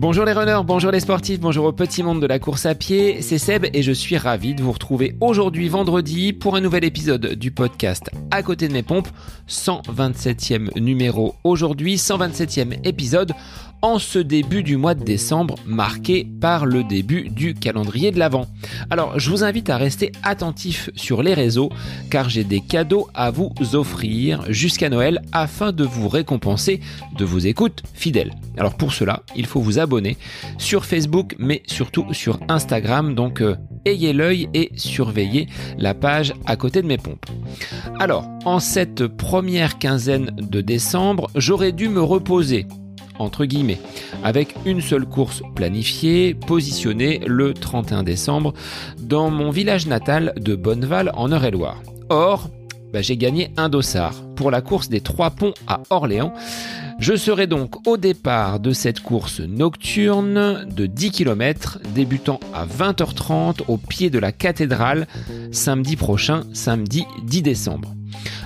Bonjour les runners, bonjour les sportifs, bonjour au petit monde de la course à pied, c'est Seb et je suis ravi de vous retrouver aujourd'hui vendredi pour un nouvel épisode du podcast À côté de mes pompes, 127e numéro aujourd'hui, 127e épisode en ce début du mois de décembre marqué par le début du calendrier de l'Avent. Alors je vous invite à rester attentif sur les réseaux car j'ai des cadeaux à vous offrir jusqu'à Noël afin de vous récompenser de vos écoutes fidèles. Alors pour cela, il faut vous abonner sur Facebook mais surtout sur Instagram donc euh, ayez l'œil et surveillez la page à côté de mes pompes. Alors, en cette première quinzaine de décembre, j'aurais dû me reposer entre guillemets, avec une seule course planifiée, positionnée le 31 décembre dans mon village natal de Bonneval en Eure-et-Loire. Or, bah, j'ai gagné un dossard pour la course des Trois Ponts à Orléans. Je serai donc au départ de cette course nocturne de 10 km débutant à 20h30 au pied de la cathédrale samedi prochain, samedi 10 décembre.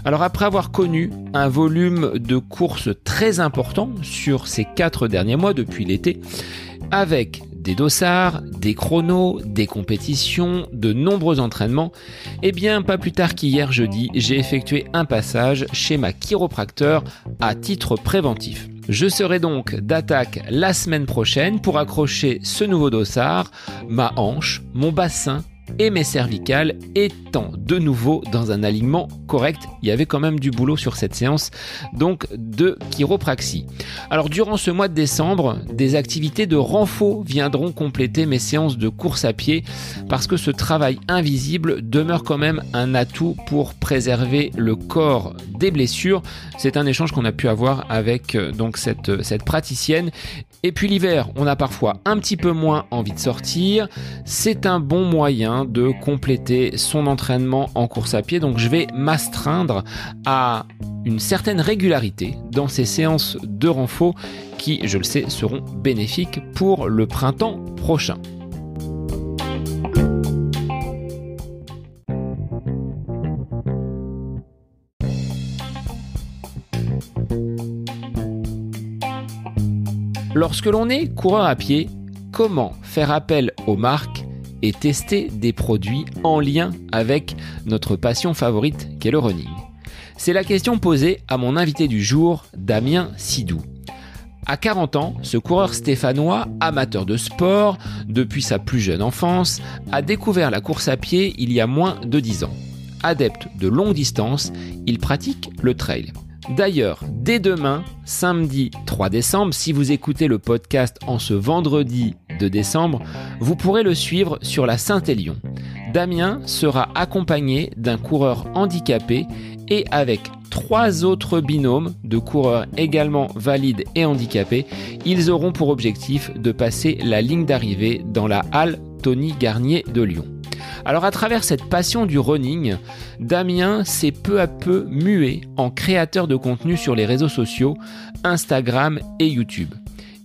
Alors après avoir connu un volume de courses très important sur ces quatre derniers mois depuis l'été, avec des dossards, des chronos, des compétitions, de nombreux entraînements, et eh bien pas plus tard qu'hier jeudi, j'ai effectué un passage chez ma chiropracteur à titre préventif. Je serai donc d'attaque la semaine prochaine pour accrocher ce nouveau dossard, ma hanche, mon bassin et mes cervicales étant de nouveau dans un alignement correct. Il y avait quand même du boulot sur cette séance donc de chiropraxie. Alors durant ce mois de décembre, des activités de renfort viendront compléter mes séances de course à pied parce que ce travail invisible demeure quand même un atout pour préserver le corps des blessures. C'est un échange qu'on a pu avoir avec euh, cette praticienne. Et puis l'hiver, on a parfois un petit peu moins envie de sortir. C'est un bon moyen de compléter son entraînement en course à pied. Donc je vais m'astreindre à une certaine régularité dans ces séances de renfort qui, je le sais, seront bénéfiques pour le printemps prochain. Lorsque l'on est coureur à pied, comment faire appel aux marques et tester des produits en lien avec notre passion favorite qu'est le running? C'est la question posée à mon invité du jour, Damien Sidou. À 40 ans, ce coureur stéphanois, amateur de sport depuis sa plus jeune enfance, a découvert la course à pied il y a moins de 10 ans. Adepte de longue distance, il pratique le trail. D'ailleurs, dès demain, samedi 3 décembre, si vous écoutez le podcast en ce vendredi de décembre, vous pourrez le suivre sur la Saint-Élion. Damien sera accompagné d'un coureur handicapé et avec trois autres binômes de coureurs également valides et handicapés, ils auront pour objectif de passer la ligne d'arrivée dans la halle Tony Garnier de Lyon. Alors à travers cette passion du running, Damien s'est peu à peu mué en créateur de contenu sur les réseaux sociaux, Instagram et YouTube.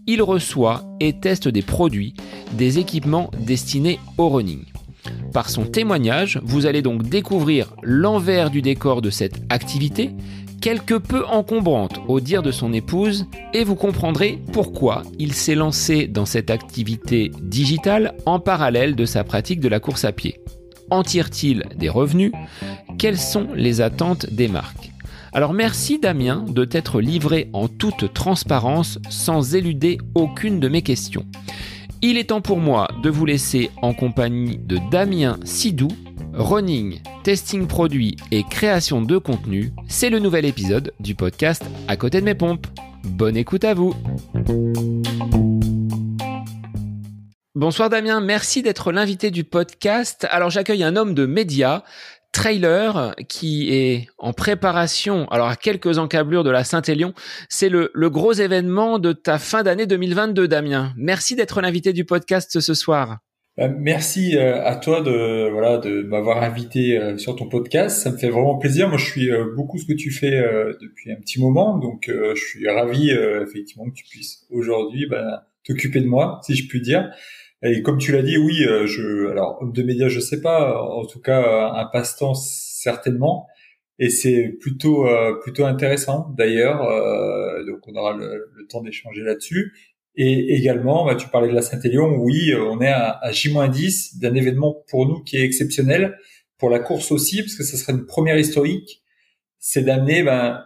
Il reçoit et teste des produits, des équipements destinés au running. Par son témoignage, vous allez donc découvrir l'envers du décor de cette activité, quelque peu encombrante au dire de son épouse, et vous comprendrez pourquoi il s'est lancé dans cette activité digitale en parallèle de sa pratique de la course à pied. En tire-t-il des revenus? Quelles sont les attentes des marques? Alors merci Damien de t'être livré en toute transparence sans éluder aucune de mes questions. Il est temps pour moi de vous laisser en compagnie de Damien Sidou, running, testing produit et création de contenu, c'est le nouvel épisode du podcast À côté de mes pompes. Bonne écoute à vous. Bonsoir Damien, merci d'être l'invité du podcast. Alors j'accueille un homme de médias, trailer qui est en préparation, alors à quelques encablures de la Saint-Élion. C'est le, le, gros événement de ta fin d'année 2022, Damien. Merci d'être l'invité du podcast ce soir. Euh, merci euh, à toi de voilà de m'avoir invité euh, sur ton podcast. Ça me fait vraiment plaisir. Moi, je suis beaucoup ce que tu fais depuis un petit moment, donc je suis ravi effectivement que tu puisses aujourd'hui ben, t'occuper de moi, si je puis dire. Et comme tu l'as dit, oui, je alors homme de médias, je sais pas. En tout cas, un passe-temps certainement. et c'est plutôt plutôt intéressant d'ailleurs. donc on aura le, le temps d'échanger là-dessus. Et également, bah, tu parlais de la Saint-Élion, oui, on est à, à J-10 d'un événement pour nous qui est exceptionnel, pour la course aussi, parce que ce serait une première historique, c'est d'amener ben,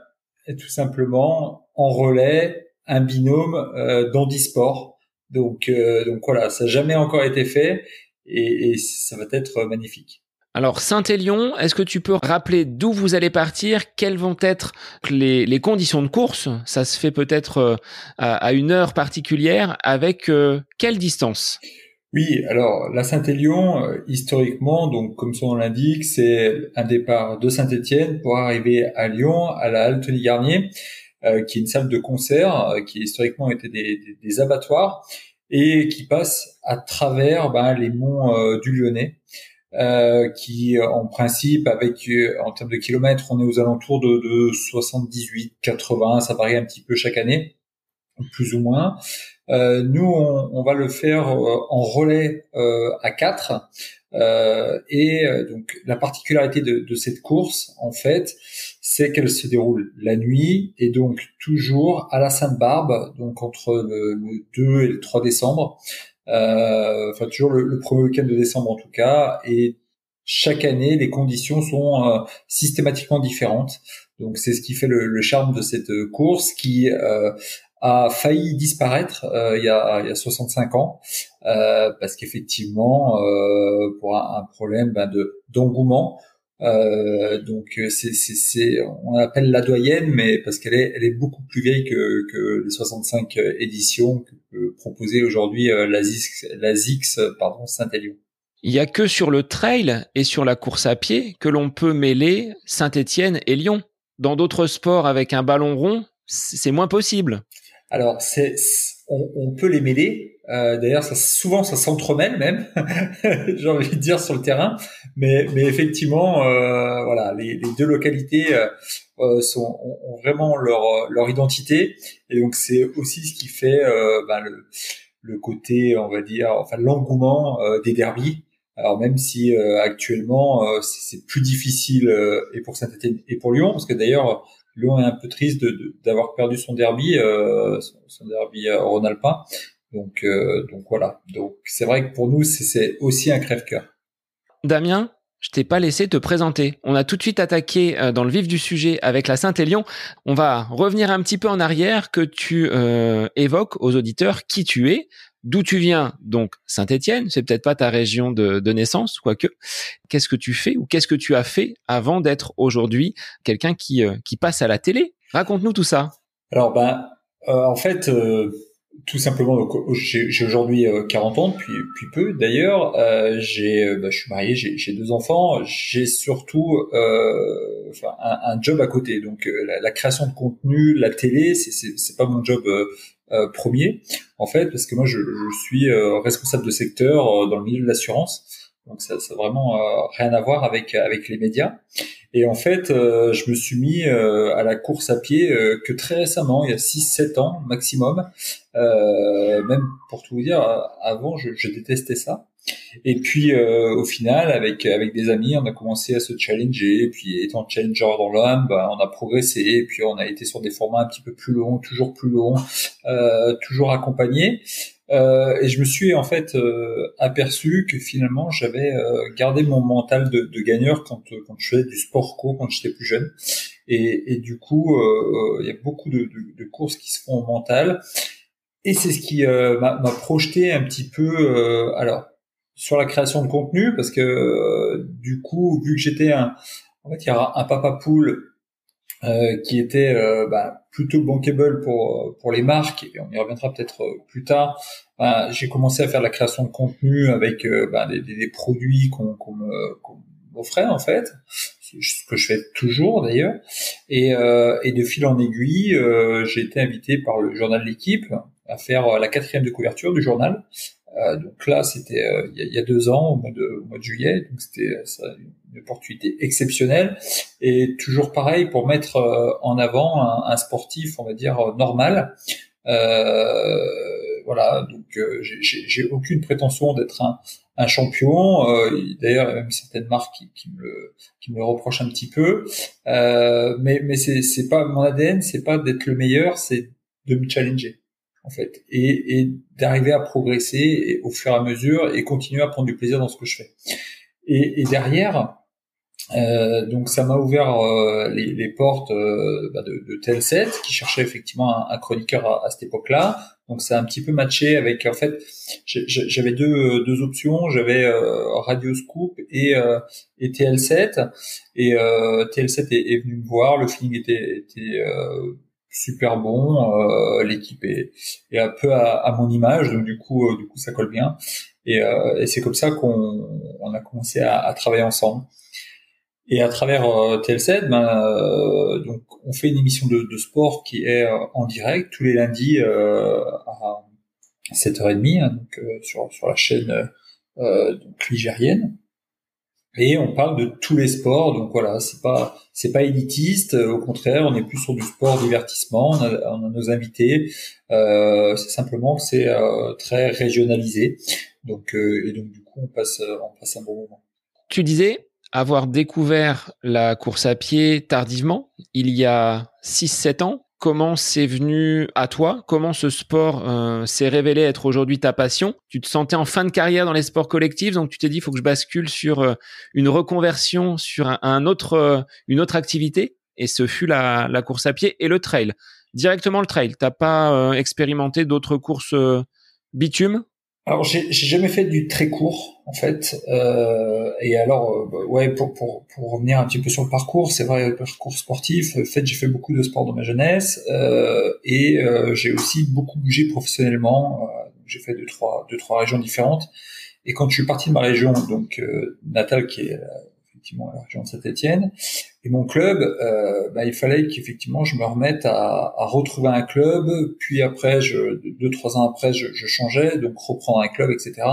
tout simplement en relais un binôme euh, d'handisport. Donc, euh, donc voilà, ça n'a jamais encore été fait et, et ça va être magnifique. Alors Saint-Élion, est-ce que tu peux rappeler d'où vous allez partir? Quelles vont être les, conditions de course? Ça se fait peut-être euh, à, une heure particulière. Avec euh, quelle distance? Oui, alors la Saint-Élion, euh, historiquement, donc comme son nom l'indique, c'est un départ de Saint-Étienne pour arriver à Lyon, à la halle Tony-Garnier, qui est une salle de concert, qui historiquement était des, des, des, abattoirs, et qui passe à travers ben, les monts du Lyonnais. Euh, qui en principe avec euh, en termes de kilomètres on est aux alentours de, de 78 80 ça varie un petit peu chaque année plus ou moins. Euh, nous on, on, va le faire euh, en relais à 4 et donc la particularité de, de, cette course en fait c'est qu'elle se déroule la nuit et donc toujours à la Sainte-Barbe donc entre le, le 2 et le 3 décembre. euh, enfin toujours le, premier week-end de décembre en tout cas, et chaque année les conditions sont euh, systématiquement différentes. Donc c'est ce qui fait le, le, charme de cette course qui euh, a failli disparaître euh, il, y a, il y a 65 ans euh, parce qu'effectivement euh, pour un, un problème ben, de d'engouement euh, donc c'est, c'est, c'est, on appelle la doyenne, mais parce qu'elle est, elle est beaucoup plus vieille que, que les 65 éditions que peut proposer aujourd'hui euh, la ZIX, pardon, Saint-Élion. Il y a que sur le trail et sur la course à pied que l'on peut mêler Saint-Étienne et Lyon. Dans d'autres sports avec un ballon rond, c'est moins possible. Alors, c'est, on, on, peut les mêler, euh, D'ailleurs, ça, souvent, ça s'entremêle même, j'ai envie de dire sur le terrain. Mais, mais effectivement, euh, voilà, les, les, deux localités euh, euh sont, ont, vraiment leur, leur identité, et donc c'est aussi ce qui fait euh, ben, le, le, côté, on va dire, enfin l'engouement euh, des derbies. Alors même si actuellement c'est plus difficile et pour Saint-Étienne et pour Lyon, parce que d'ailleurs Lyon est un peu triste d'avoir de, perdu son derby, son, son derby rhône-alpin. Donc, euh, donc voilà. Donc c'est vrai que pour nous, c'est aussi un crève-cœur. Damien, je t'ai pas laissé te présenter. On a tout de suite attaqué euh, dans le vif du sujet avec la Saint-Élion. On va revenir un petit peu en arrière, que tu euh, évoques aux auditeurs qui tu es, d'où tu viens. Donc Saint-Étienne, c'est peut-être pas ta région de, naissance, quoique. Qu'est-ce que tu fais ou qu'est-ce que tu as fait avant d'être aujourd'hui quelqu'un qui euh, qui passe à la télé? Raconte-nous tout ça. Alors ben, en fait tout simplement, j'ai aujourd'hui 40 euh, ans depuis, peu. D'ailleurs, euh, j'ai, euh, bah, je suis marié, j'ai deux enfants. J'ai surtout un, job à côté. Donc, la, la, création de contenu, la télé, c'est pas mon job premier, en fait, parce que moi, je suis responsable de secteur dans le milieu de l'assurance. Donc, ça, ça vraiment rien à voir avec avec les médias. Et en fait, euh, je me suis mis euh, à la course à pied euh, que très récemment, il y a 6-7 ans maximum. même pour tout vous dire, avant, je, je détestais ça. Et puis au final, avec avec des amis, on a commencé à se challenger. Et puis étant challenger dans l'âme, bah, on a progressé. Et puis on a été sur des formats un petit peu plus longs, toujours plus longs, toujours accompagnés. Euh, et je me suis en fait euh, aperçu que finalement j'avais euh, gardé mon mental de, de gagneur quand, quand je faisais du sport co quand j'étais plus jeune. Et, et du coup, il y a beaucoup de, de, de, courses qui se font au mental. Et c'est ce qui m'a projeté un petit peu, alors sur la création de contenu, parce que du coup, vu que j'étais un, en fait, il y a un papa poule euh, qui était euh, bah, plutôt bankable pour pour les marques et on y reviendra peut-être euh, plus tard. Bah, j'ai commencé à faire la création de contenu avec bah, des, des, produits qu'on qu'on m'offrait en fait, ce que je fais toujours d'ailleurs. Et, et de fil en aiguille, j'ai été invité par le journal L'équipe à faire la quatrième de couverture du journal. Donc là, c'était il y, a deux ans, au mois de, au mois de juillet. Donc c'était une opportunité exceptionnelle et toujours pareil pour mettre euh, en avant un, sportif, on va dire euh, normal, euh, voilà, donc j'ai aucune prétention d'être un, un champion. D'ailleurs, il y a même certaines marques qui, qui, me le, qui me reprochent un petit peu. mais mais c'est c'est pas mon ADN, c'est pas d'être le meilleur, c'est de me challenger en fait, et, et d'arriver à progresser au fur et à mesure et continuer à prendre du plaisir dans ce que je fais. Et, et derrière, euh, donc ça m'a ouvert euh, les, les, portes euh, bah de, de Telset qui cherchait effectivement un, chroniqueur à, à cette époque-là. Donc ça a un petit peu matché avec en fait j'avais deux, deux options, j'avais euh, Radio Scoop et, et TL7 et TL7 est, est, venu me voir, le feeling était, était super bon, euh, l'équipe est, un peu à, mon image, donc du coup, euh, du coup, ça colle bien. Et, euh, c'est comme ça qu'on on a commencé à, travailler ensemble. Et à travers euh, TLC, ben, donc on fait une émission de, de sport qui est en direct tous les lundis à 7h30, hein, donc sur sur la chaîne donc ligérienne et on parle de tous les sports donc voilà c'est pas c'est pas élitiste au contraire on est plus sur du sport divertissement on a, on a nos invités euh, c'est simplement que c'est euh, très régionalisé. Donc euh, et donc du coup on passe on passe un bon moment. Tu disais avoir découvert la course à pied tardivement il y a 6 7 ans comment c'est venu à toi Comment ce sport euh, s'est révélé être aujourd'hui ta passion Tu te sentais en fin de carrière dans les sports collectifs, donc tu t'es dit il faut que je bascule sur euh, une reconversion sur un, autre, euh, une autre activité, et ce fut la, la, course à pied et le trail. Directement le trail. T'as pas expérimenté d'autres courses bitume? Alors j'ai jamais fait du très court en fait. Euh, et alors euh, ouais pour, pour pour revenir un petit peu sur le parcours, c'est vrai le parcours sportif. En fait j'ai fait beaucoup de sport dans ma jeunesse euh, et euh, j'ai aussi beaucoup bougé professionnellement. Euh, j'ai fait deux trois deux trois régions différentes. Et quand je suis parti de ma région donc natale qui est effectivement la région de Saint-Étienne. Et mon club, euh, bah, il fallait qu'effectivement je me remette à, à, retrouver un club. Puis après, je, deux trois ans après, je, je, changeais, donc reprendre un club, etc.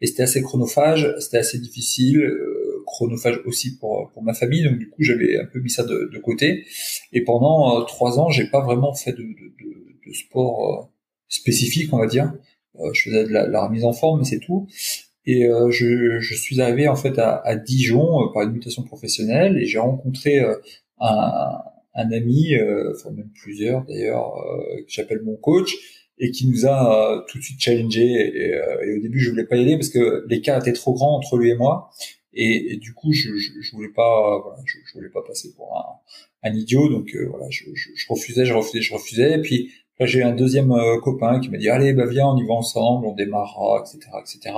Et c'était assez chronophage, c'était assez difficile, euh, chronophage aussi pour pour ma famille. Donc du coup, j'avais un peu mis ça de, de côté. Et pendant euh, trois ans, j'ai pas vraiment fait de, de, de sport euh, spécifique, on va dire. Je faisais de la remise en forme, mais c'est tout. Et euh, je, je, suis arrivé en fait à, à Dijon euh, par une mutation professionnelle et j'ai rencontré euh, un, un, ami, enfin même plusieurs d'ailleurs, que j'appelle mon coach et qui nous a tout de suite challengé. Et, et, au début, je voulais pas y aller parce que l'écart était trop grand entre lui et moi. Et, et du coup, je, je, je, voulais pas, voilà, je, je, voulais pas passer pour un, un idiot. Donc voilà, je, refusais, je refusais, je refusais. Et puis j'ai un deuxième copain qui m'a dit allez, bah viens, on y va ensemble, on démarrera, etc., etc.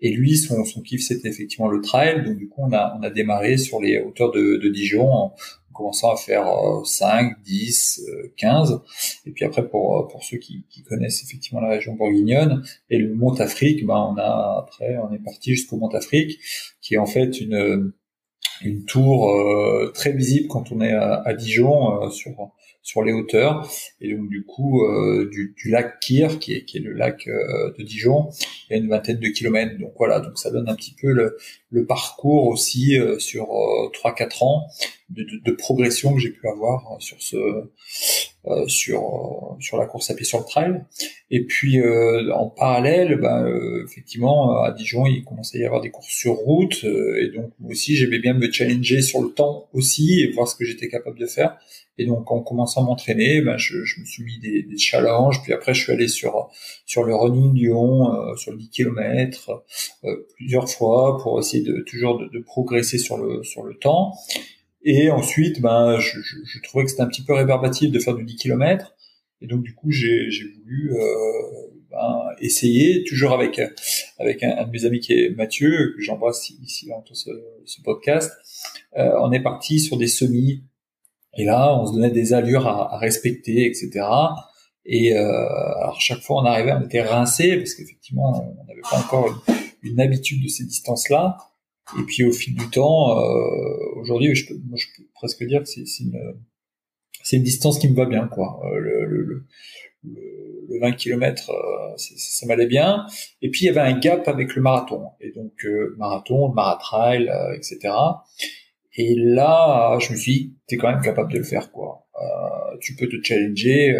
Et lui, son, son kiff, c'était effectivement le trail. Donc du coup, on a, on a démarré sur les hauteurs de, de Dijon en, commençant à faire 5, 10, 15. Et puis après, pour, pour ceux qui, qui connaissent effectivement la région bourguignonne et le Mont Afrique, ben on a après, on est parti jusqu'au Mont Afrique, qui est en fait une une tour euh, très visible quand on est à, à Dijon euh, sur sur les hauteurs. Et donc du coup euh, du, lac Kir qui est qui est le lac de Dijon il y a une vingtaine de kilomètres. Donc voilà. Donc ça donne un petit peu le, parcours aussi sur trois quatre ans de, de, de, progression que j'ai pu avoir sur ce euh, sur euh, sur la course à pied sur le trail. Et puis euh, en parallèle, ben, effectivement à Dijon, il commençait à y avoir des courses sur route, et donc moi aussi j'aimais bien me challenger sur le temps aussi et voir ce que j'étais capable de faire. Et donc en commençant à m'entraîner, ben, je, je, me suis mis des, des, challenges. Puis après, je suis allé sur sur le running Lyon, euh, sur le 10 km euh, plusieurs fois pour essayer de toujours de, de, progresser sur le sur le temps. Et ensuite, ben, je, je, je trouvais que c'était un petit peu rébarbatif de faire du 10 km. Et donc, du coup, j'ai voulu euh, ben, essayer, toujours avec avec un, de mes amis qui est Mathieu, que j'embrasse ici dans ce, ce podcast. Euh, on est parti sur des semis. Et là, on se donnait des allures à, à respecter, etc. Et euh, alors chaque fois on arrivait, on était rincé parce qu'effectivement on n'avait pas encore une, habitude de ces distances-là. Et puis au fil du temps, euh, aujourd'hui, je je peux presque dire que c'est une, une distance qui me va bien, quoi. Euh, le, le, le, le 20 km, euh, ça m'allait bien. Et puis il y avait un gap avec le marathon. Et donc euh, marathon, maratrail, euh, etc. Et là, je me suis dit, t'es quand même capable de le faire, quoi. tu peux te challenger,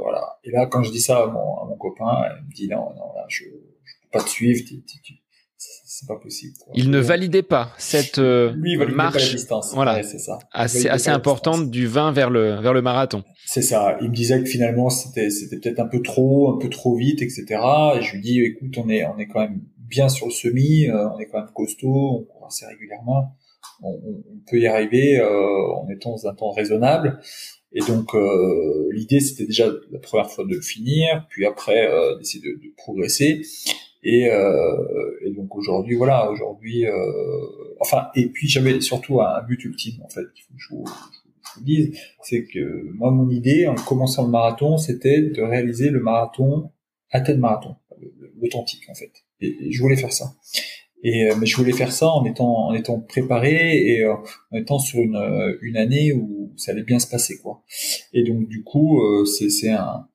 voilà. Et là, quand je dis ça à mon, à mon copain, il me dit non, non, là, je, je peux pas te suivre, c'est pas possible. Il ne validait pas cette euh, marche, distance. voilà, c'est ça. Assez, assez importante du 20 vers le vers le marathon. C'est ça. Il me disait que finalement c'était c'était peut-être un peu trop, un peu trop vite, etc. Et je lui dis écoute, on est on est quand même bien sur le semi, euh, on est quand même costaud, on court assez régulièrement, on, on peut y arriver euh, en étant dans un temps raisonnable. Et donc euh, l'idée c'était déjà la première fois de le finir, puis après d'essayer de, de progresser. Et, euh, aujourd'hui, voilà, aujourd'hui, euh, enfin, et puis j'avais surtout un, but ultime en fait qu'il faut que je vous, je vous dise, c'est que moi mon idée en commençant le marathon, c'était de réaliser le marathon, Athènes marathon, l'authentique en fait. Et, je voulais faire ça. Et euh, mais je voulais faire ça en étant en étant préparé et euh, en étant sur une une année où ça allait bien se passer quoi. Et donc du coup, c'est un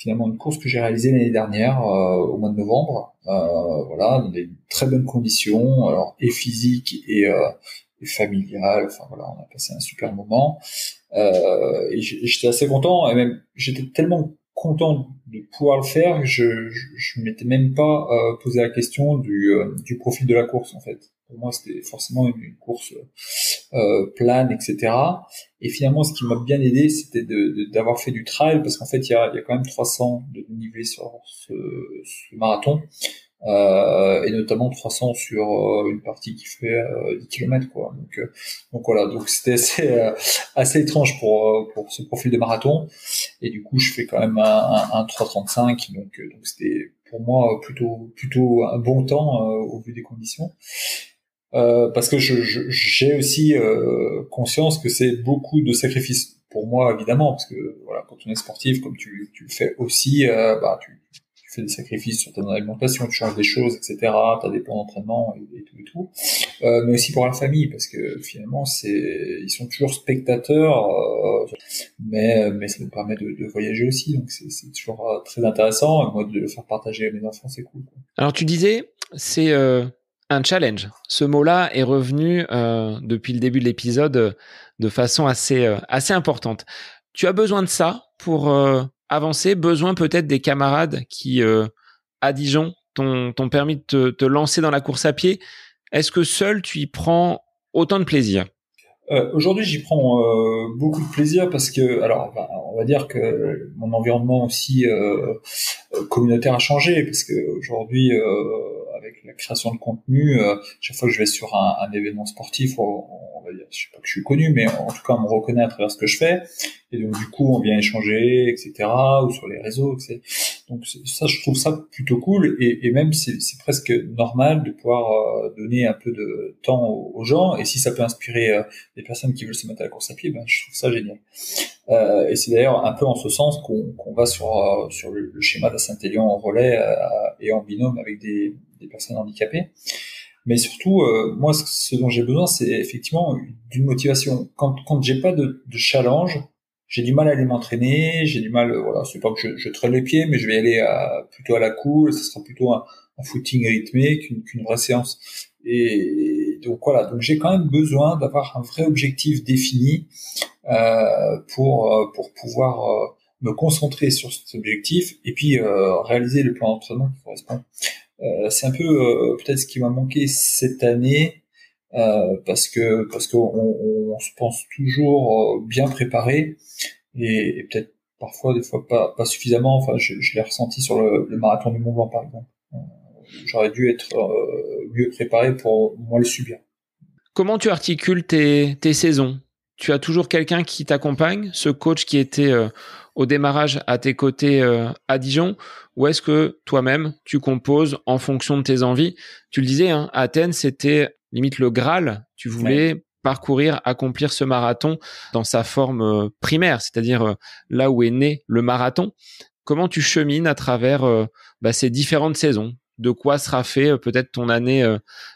finalement une course que j'ai réalisée l'année dernière euh, au mois de novembre. Euh, voilà, dans des très bonnes conditions, alors et physiques et, euh, et. Enfin voilà, on a passé un super moment. Euh, et j'étais assez content. Et même j'étais tellement content de pouvoir le faire que je je, je m'étais même pas euh, posé la question du du profil de la course en fait. Pour moi, c'était forcément une, course euh, plane, etc. Et finalement, ce qui m'a bien aidé, c'était d'avoir de, fait du trail, parce qu'en fait, il y a, y a, quand même 300 de dénivelé sur ce, ce marathon, euh, et notamment 300 sur euh, une partie qui fait euh, 10 km, quoi. Donc, euh, donc voilà, donc c'était assez, euh, assez étrange pour pour ce profil de marathon, et du coup, je fais quand même un, un, un 3,35, donc donc c'était pour moi plutôt plutôt un bon temps au vu des conditions. Euh, parce que j'ai aussi euh, conscience que c'est beaucoup de sacrifices pour moi évidemment parce que voilà quand on est sportif comme tu, tu le fais aussi euh, bah tu, tu, fais des sacrifices sur ton alimentation tu changes des choses etc as des plans d'entraînement et, tout et tout. Euh, mais aussi pour la famille parce que finalement c'est ils sont toujours spectateurs mais mais ça nous permet de, de voyager aussi donc c'est toujours très intéressant et moi de le faire partager à mes enfants c'est cool alors tu disais c'est un challenge. Ce mot-là est revenu euh, depuis le début de l'épisode euh, de façon assez euh, assez importante. Tu as besoin de ça pour euh, avancer, besoin peut-être des camarades qui à Dijon t'ont permis de te, lancer dans la course à pied? Est-ce que seul tu y prends autant de plaisir? Aujourd'hui, j'y prends beaucoup de plaisir parce que, alors, bah, on va dire que mon environnement aussi communautaire a changé parce que aujourd'hui la création de contenu, euh, chaque fois que je vais sur un, événement sportif, on, on, va dire, je sais pas que je suis connu, mais en tout cas on me reconnaît à travers ce que je fais, et donc du coup on vient échanger, etc. ou sur les réseaux, etc. Donc ça, je trouve ça plutôt cool, et, même c'est presque normal de pouvoir euh, donner un peu de temps aux, gens, et si ça peut inspirer euh, des personnes qui veulent se mettre à la course à pied, ben je trouve ça génial. Et c'est d'ailleurs un peu en ce sens qu'on va sur le schéma de Saint-Élion en relais et en binôme avec des des personnes handicapées. Mais surtout, euh, moi, ce dont j'ai besoin, c'est effectivement d'une motivation. Quand, quand j'ai pas de, challenge, j'ai du mal à aller m'entraîner, j'ai du mal, voilà, c'est pas que je, traîne les pieds, mais je vais aller plutôt à la cool, ce sera plutôt un, footing rythmé qu'une vraie séance. Et donc voilà, donc j'ai quand même besoin d'avoir un vrai objectif défini euh, pour euh, pour pouvoir euh, me concentrer sur cet objectif et puis euh, réaliser le plan d'entraînement qui correspond. Euh, c'est un peu euh, peut-être ce qui m'a manqué cette année euh, parce que parce qu'on on, se pense toujours bien préparé et, peut-être parfois des fois pas, pas suffisamment. Enfin, je, l'ai ressenti sur le, le, marathon du Mont Blanc par exemple. J'aurais dû être mieux préparé pour moins le subir. Comment tu articules tes, tes saisons? Tu as toujours quelqu'un qui t'accompagne, ce coach qui était au démarrage à tes côtés euh, à Dijon ou est-ce que toi-même tu composes en fonction de tes envies? Tu le disais, hein, Athènes c'était limite le Graal. Tu voulais parcourir, accomplir ce marathon dans sa forme euh, primaire, c'est-à-dire euh, là où est né le marathon. Comment tu chemines à travers bah, ces différentes saisons? De quoi sera fait peut-être ton année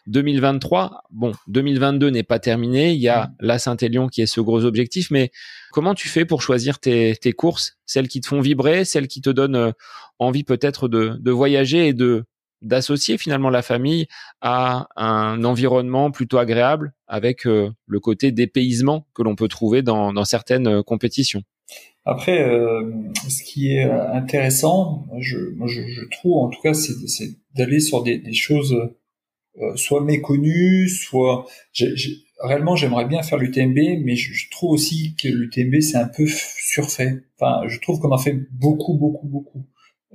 2023. Bon, 2022 n'est pas terminé, il y a mmh. la Saint-Élion qui est ce gros objectif, mais comment tu fais pour choisir tes, tes, courses, celles qui te font vibrer, celles qui te donnent envie peut-être de, de voyager et de d'associer finalement la famille à un environnement plutôt agréable avec le côté dépaysement que l'on peut trouver dans, dans certaines compétitions? Après, ce qui est intéressant, je, moi je, je trouve en tout cas, c'est d'aller sur des, des choses soit méconnues, soit réellement j'aimerais bien faire l'UTMB, mais je, trouve aussi que l'UTMB c'est un peu surfait. Enfin, je trouve qu'on en fait beaucoup, beaucoup, beaucoup.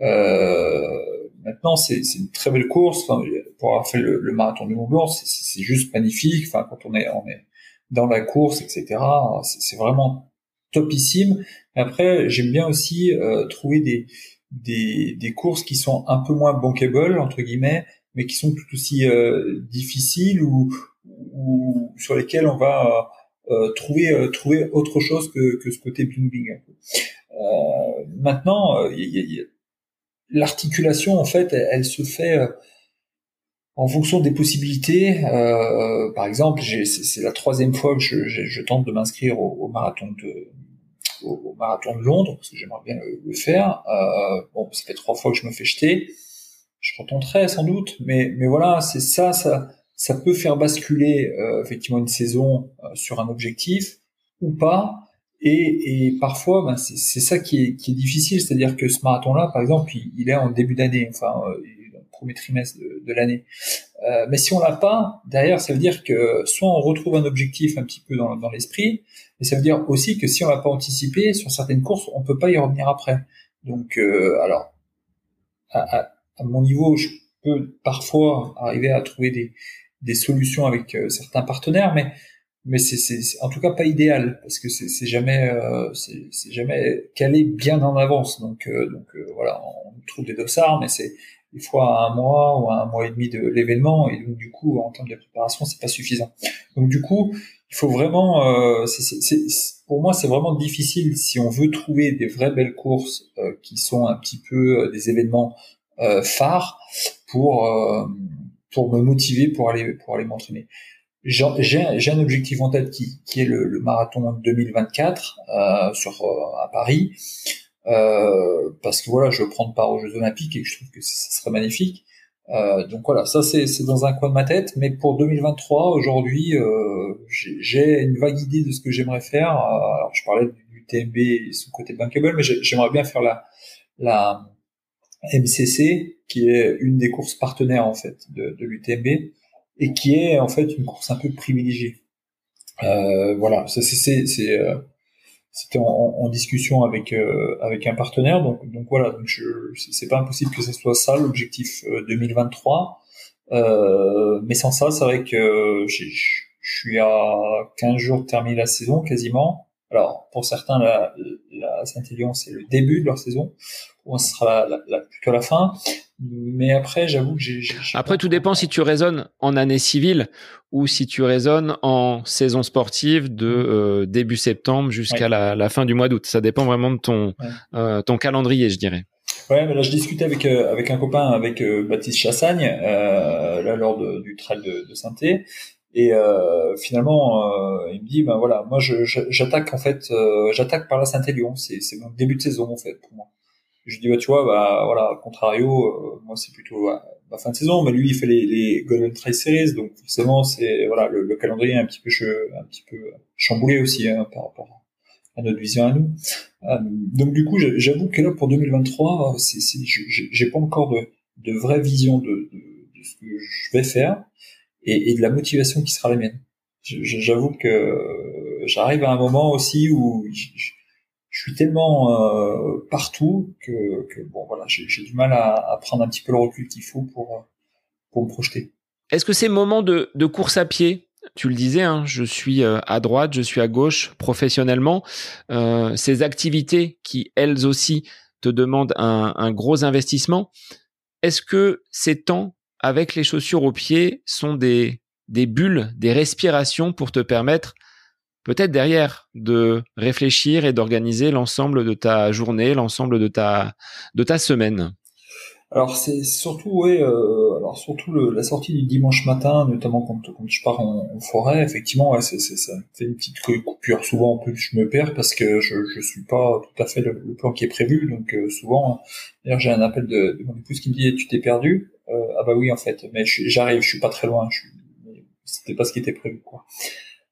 Euh, maintenant, c'est une très belle course. Enfin, pour avoir fait le, marathon du Mont Blanc, c'est juste magnifique. Enfin, quand on est, on est dans la course, etc., c'est vraiment topissime. Après, j'aime bien aussi euh, trouver des, des, des courses qui sont un peu moins bankable entre guillemets, mais qui sont tout aussi euh, difficiles ou, ou sur lesquelles on va euh, trouver euh, trouver autre chose que, que ce côté bling bling. Euh, maintenant, l'articulation en fait, elle, se fait en fonction des possibilités. Euh, par exemple, c'est la troisième fois que je, je, tente de m'inscrire au, au, marathon de au, marathon de Londres parce que j'aimerais bien le, faire. Euh, bon, ça fait trois fois que je me fais jeter. Je retenterai sans doute, mais mais voilà, c'est ça, ça ça peut faire basculer euh, effectivement une saison euh, sur un objectif ou pas. Et, et parfois, ben, c'est ça qui est, qui est difficile, c'est-à-dire que ce marathon-là, par exemple, il, est en début d'année, enfin, euh, premier trimestre de, de l'année. Euh, mais si on l'a pas, derrière, ça veut dire que soit on retrouve un objectif un petit peu dans, dans l'esprit, mais ça veut dire aussi que si on l'a pas anticipé sur certaines courses, on peut pas y revenir après. Donc, alors, à, à, à, mon niveau, je peux parfois arriver à trouver des, des solutions avec euh, certains partenaires, mais mais c'est en tout cas pas idéal parce que c'est jamais euh, c'est jamais calé bien en avance. Donc euh, donc voilà, on trouve des dossards, mais c'est des fois à un mois ou à un mois et demi de l'événement et donc du coup en termes de préparation c'est pas suffisant. Donc du coup il faut vraiment, euh, pour moi c'est vraiment difficile si on veut trouver des vraies belles courses qui sont un petit peu des événements phares pour pour me motiver pour aller pour aller m'entraîner. J'ai un objectif en tête qui, qui est le, le marathon 2024 euh, sur euh, à Paris euh, parce que voilà je veux prendre part aux Jeux Olympiques et je trouve que ça serait magnifique. Euh, donc voilà, ça c'est dans un coin de ma tête, mais pour 2023 aujourd'hui, euh, j'ai une vague idée de ce que j'aimerais faire. Euh, alors je parlais du TMB et son côté bankable, mais j'aimerais bien faire la la MCC, qui est une des courses partenaires en fait de, de l'UTMB et qui est en fait une course un peu privilégiée. Euh, voilà, c'est euh, c'était en, en, discussion avec euh, avec un partenaire, donc donc voilà, donc c'est pas impossible que ce soit ça l'objectif 2023. Euh, euh, mais sans ça, c'est vrai que je suis à 15 jours de terminer la saison quasiment. Alors, pour certains, la, la Saint-Élion, c'est le début de leur saison. Pour moi, ce sera la, la, plutôt la fin. Mais après, j'avoue que j'ai... Après, tout dépend si tu raisonnes en année civile ou si tu raisonnes en saison sportive de mm. euh, début septembre jusqu'à la, la, fin du mois d'août. Ça dépend vraiment de ton, euh, ton calendrier, je dirais. Ouais, mais là, je discutais avec, euh, avec un copain, avec Baptiste Chassagne, là, lors de, du trail de, de saint et euh, finalement, euh, il me dit, ben voilà, moi j'attaque en fait, euh, j'attaque par la Saint-Élion, c'est c'est mon début de saison en fait pour moi. Je dis, bah tu vois, bah voilà, contrario, euh, moi c'est plutôt ma fin de saison, mais lui il fait les, les Golden Trail Series, donc forcément c'est voilà le, le, calendrier est un petit peu un petit peu chamboulé aussi hein, par rapport à notre vision à nous. donc du coup, j'avoue que là pour 2023, c'est j'ai pas encore de, de vraie vision de, de, de ce que je vais faire et, et de la motivation qui sera la mienne. J'avoue que j'arrive à un moment aussi où je, suis tellement euh, partout que, que, bon voilà, j'ai du mal à, à, prendre un petit peu le recul qu'il faut pour pour me projeter. Est-ce que ces moments de, de course à pied, tu le disais, hein, je suis euh, à droite, je suis à gauche professionnellement, euh, ces activités qui elles aussi te demandent un, un gros investissement, est-ce que ces temps avec les chaussures aux pieds sont des, des bulles, des respirations pour te permettre peut-être derrière de réfléchir et d'organiser l'ensemble de ta journée, l'ensemble de ta, de ta semaine. Alors c'est surtout ouais, euh, alors surtout la sortie du dimanche matin, notamment quand, quand je pars en, forêt, effectivement, ouais, c'est, ça fait une petite coupure. Souvent, en plus, je me perds parce que je je suis pas tout à fait le, plan qui est prévu. Donc euh, souvent, d'ailleurs, j'ai un appel de, de, mon épouse qui me dit tu t'es perdu. Euh, ah bah oui en fait, mais j'arrive, je suis pas très loin. Je c'était pas ce qui était prévu quoi.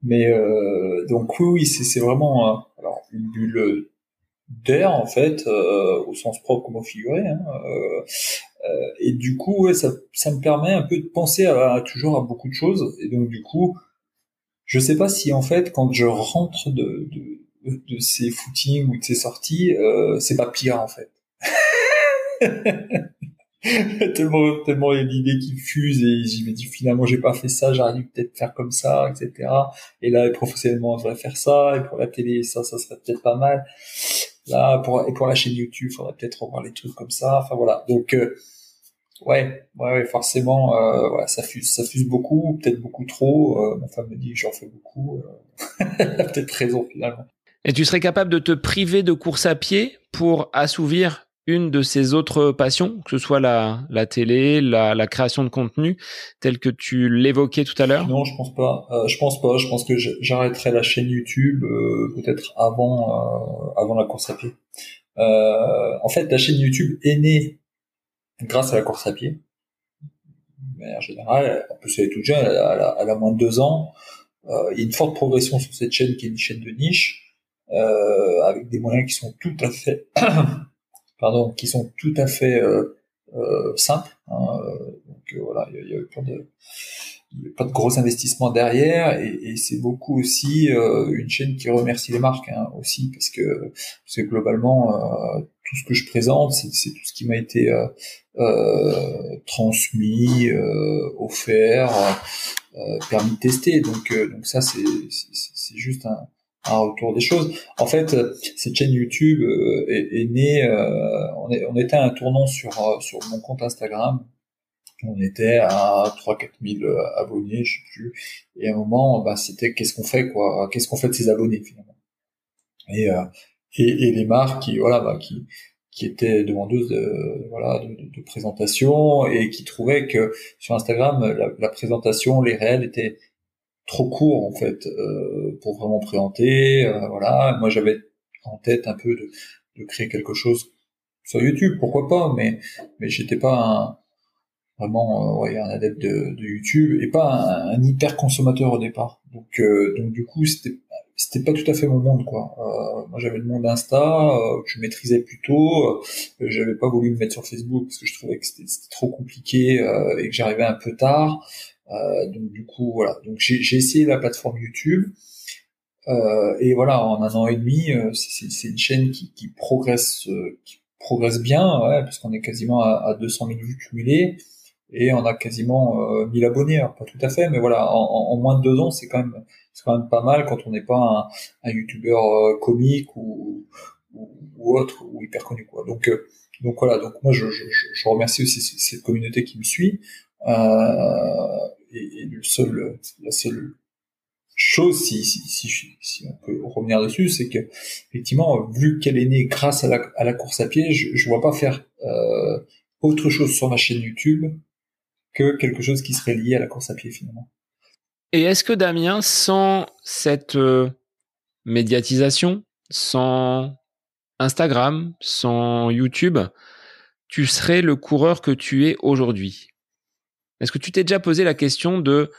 Mais euh, donc oui, c'est vraiment alors une bulle d'air en fait, au sens propre comme au figuré. Hein, et du coup, ouais, ça, ça me permet un peu de penser à, toujours à beaucoup de choses. Et donc du coup, je sais pas si en fait quand je rentre de, de, de ces footings ou de ces sorties, euh, c'est pas pire en fait. tellement tellement il y a l'idée qui fuse et j'y me dis finalement j'ai pas fait ça j'aurais dû peut-être faire comme ça etc et là professionnellement on devrait faire ça et pour la télé ça ça serait peut-être pas mal là pour et pour la chaîne YouTube faudrait peut-être revoir les trucs comme ça enfin voilà donc euh, Ouais, ouais, forcément, euh, ça fuse, ça fuse beaucoup, peut-être beaucoup trop. Euh, ma femme me dit j'en fais beaucoup. Euh, peut-être raison finalement. Et tu serais capable de te priver de course à pied pour assouvir une de ces autres passions, que ce soit la, la télé, la, la création de contenu, tel que tu l'évoquais tout à l'heure? Non, je pense pas. Euh, je pense pas. Je pense que j'arrêterai la chaîne YouTube euh, peut-être avant, euh, avant la course à pied. en fait, la chaîne YouTube est née grâce à la course à pied. Mais en général, en plus elle est toute jeune, elle a, moins de deux ans. Euh, il y a une forte progression sur cette chaîne qui est une chaîne de niche, euh, avec des moyens qui sont tout à fait, pardon, qui sont tout à fait euh, euh simples. Hein. Donc euh, voilà, il y a, pas de pas de gros investissements derrière et, et c'est beaucoup aussi euh, une chaîne qui remercie les marques hein, aussi parce que c'est globalement tout ce que je présente c'est tout ce qui m'a été euh, transmis, euh, offert, euh, permis de tester. Donc, donc ça, c'est juste un, un retour des choses. En fait, cette chaîne YouTube est, est, née. on, est, on était à un tournant sur sur mon compte Instagram. On était à 3-4 000 abonnés, je sais plus. Et à un moment, bah, c'était qu'est-ce qu'on fait, quoi? Qu'est-ce qu'on fait de ces abonnés finalement? Et, et, et les marques qui, voilà, bah, qui qui était demandeuse de, voilà, de, présentation et qui trouvait que sur Instagram, la présentation, les réels étaient trop courts en fait euh, pour vraiment présenter. Euh, voilà, moi j'avais en tête un peu de, créer quelque chose sur YouTube, pourquoi pas, mais mais j'étais pas un, vraiment euh, un adepte de, YouTube et pas un, un, hyper consommateur au départ. Donc euh, donc du coup c'était c'était pas tout à fait mon monde quoi. Moi j'avais le monde Insta que je maîtrisais plutôt. Euh, j'avais pas voulu me mettre sur Facebook parce que je trouvais que c'était trop compliqué et que j'arrivais un peu tard. Euh, donc du coup voilà. Donc j'ai essayé la plateforme YouTube. et voilà, en un an et demi, c'est une chaîne qui, qui progresse, qui progresse bien, ouais, parce qu'on est quasiment à, à 200 000 vues cumulées et on a quasiment euh, 1000 abonnés, pas tout à fait, mais voilà, en, en moins de deux ans, c'est quand même c'est quand même pas mal quand on n'est pas un, un youtubeur euh, comique ou, ou, ou, autre ou hyper connu quoi. Donc euh, donc voilà, donc moi je, je, je remercie aussi cette communauté qui me suit. Et, la seule chose, si, on peut revenir dessus, c'est que effectivement, vu qu'elle est née grâce à la, course à pied, je, je vois pas faire euh, autre chose sur ma chaîne YouTube que quelque chose qui serait lié à la course à pied finalement. Et est-ce que Damien, sans cette euh, médiatisation, sans Instagram, sans YouTube, tu serais le coureur que tu es aujourd'hui? Est-ce que tu t'es déjà posé la question de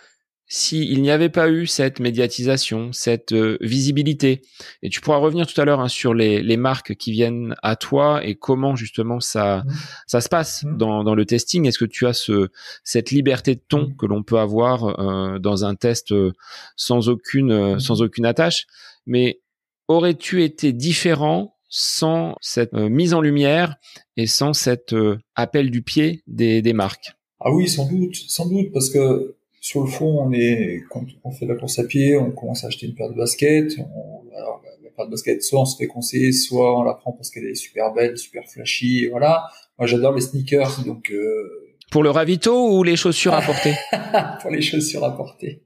s'il n'y avait pas eu cette médiatisation, cette euh, visibilité, et tu pourras revenir tout à l'heure hein, sur les, les, marques qui viennent à toi et comment justement ça mmh. ça se passe mmh. dans, dans le testing. Est-ce que tu as ce cette liberté de ton mmh. que l'on peut avoir euh, dans un test euh, sans aucune sans aucune attache? Mais aurais-tu été différent sans cette mise en lumière et sans cet appel du pied des, des marques? Ah oui, sans doute, sans doute, parce que sur le fond, on est quand on fait la course à pied, on commence à acheter une paire de baskets. On, alors, la paire de baskets, soit on se fait conseiller, soit on la prend parce qu'elle est super belle, super flashy. Et voilà. Moi, j'adore les sneakers, donc. Euh... Pour le ravito ou les chaussures à porter? Pour les chaussures à porter.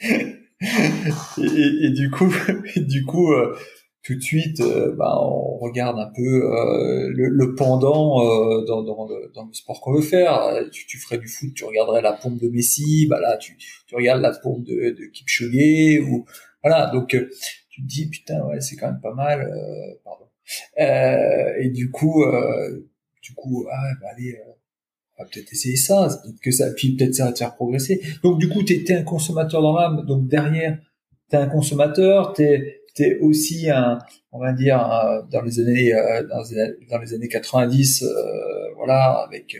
et, et, du coup, du coup, euh, tout de suite, euh, bah, on regarde un peu euh, le, le, pendant euh, dans, dans, le, dans, le, sport qu'on veut faire. Tu, tu, ferais du foot, tu regarderais la pompe de Messi, bah là tu, tu regardes la pompe de, de Kipchoge ou voilà. Donc tu te dis putain ouais c'est quand même pas mal. pardon. et du coup, du coup ah bah allez. on va peut-être essayer ça, peut-être que ça, puis peut-être ça va te faire progresser. Donc du coup, t'es es un consommateur dans l'âme, donc derrière, t'es un consommateur, t'es c'était aussi un, on va dire, dans les années, dans les, années 90, voilà, avec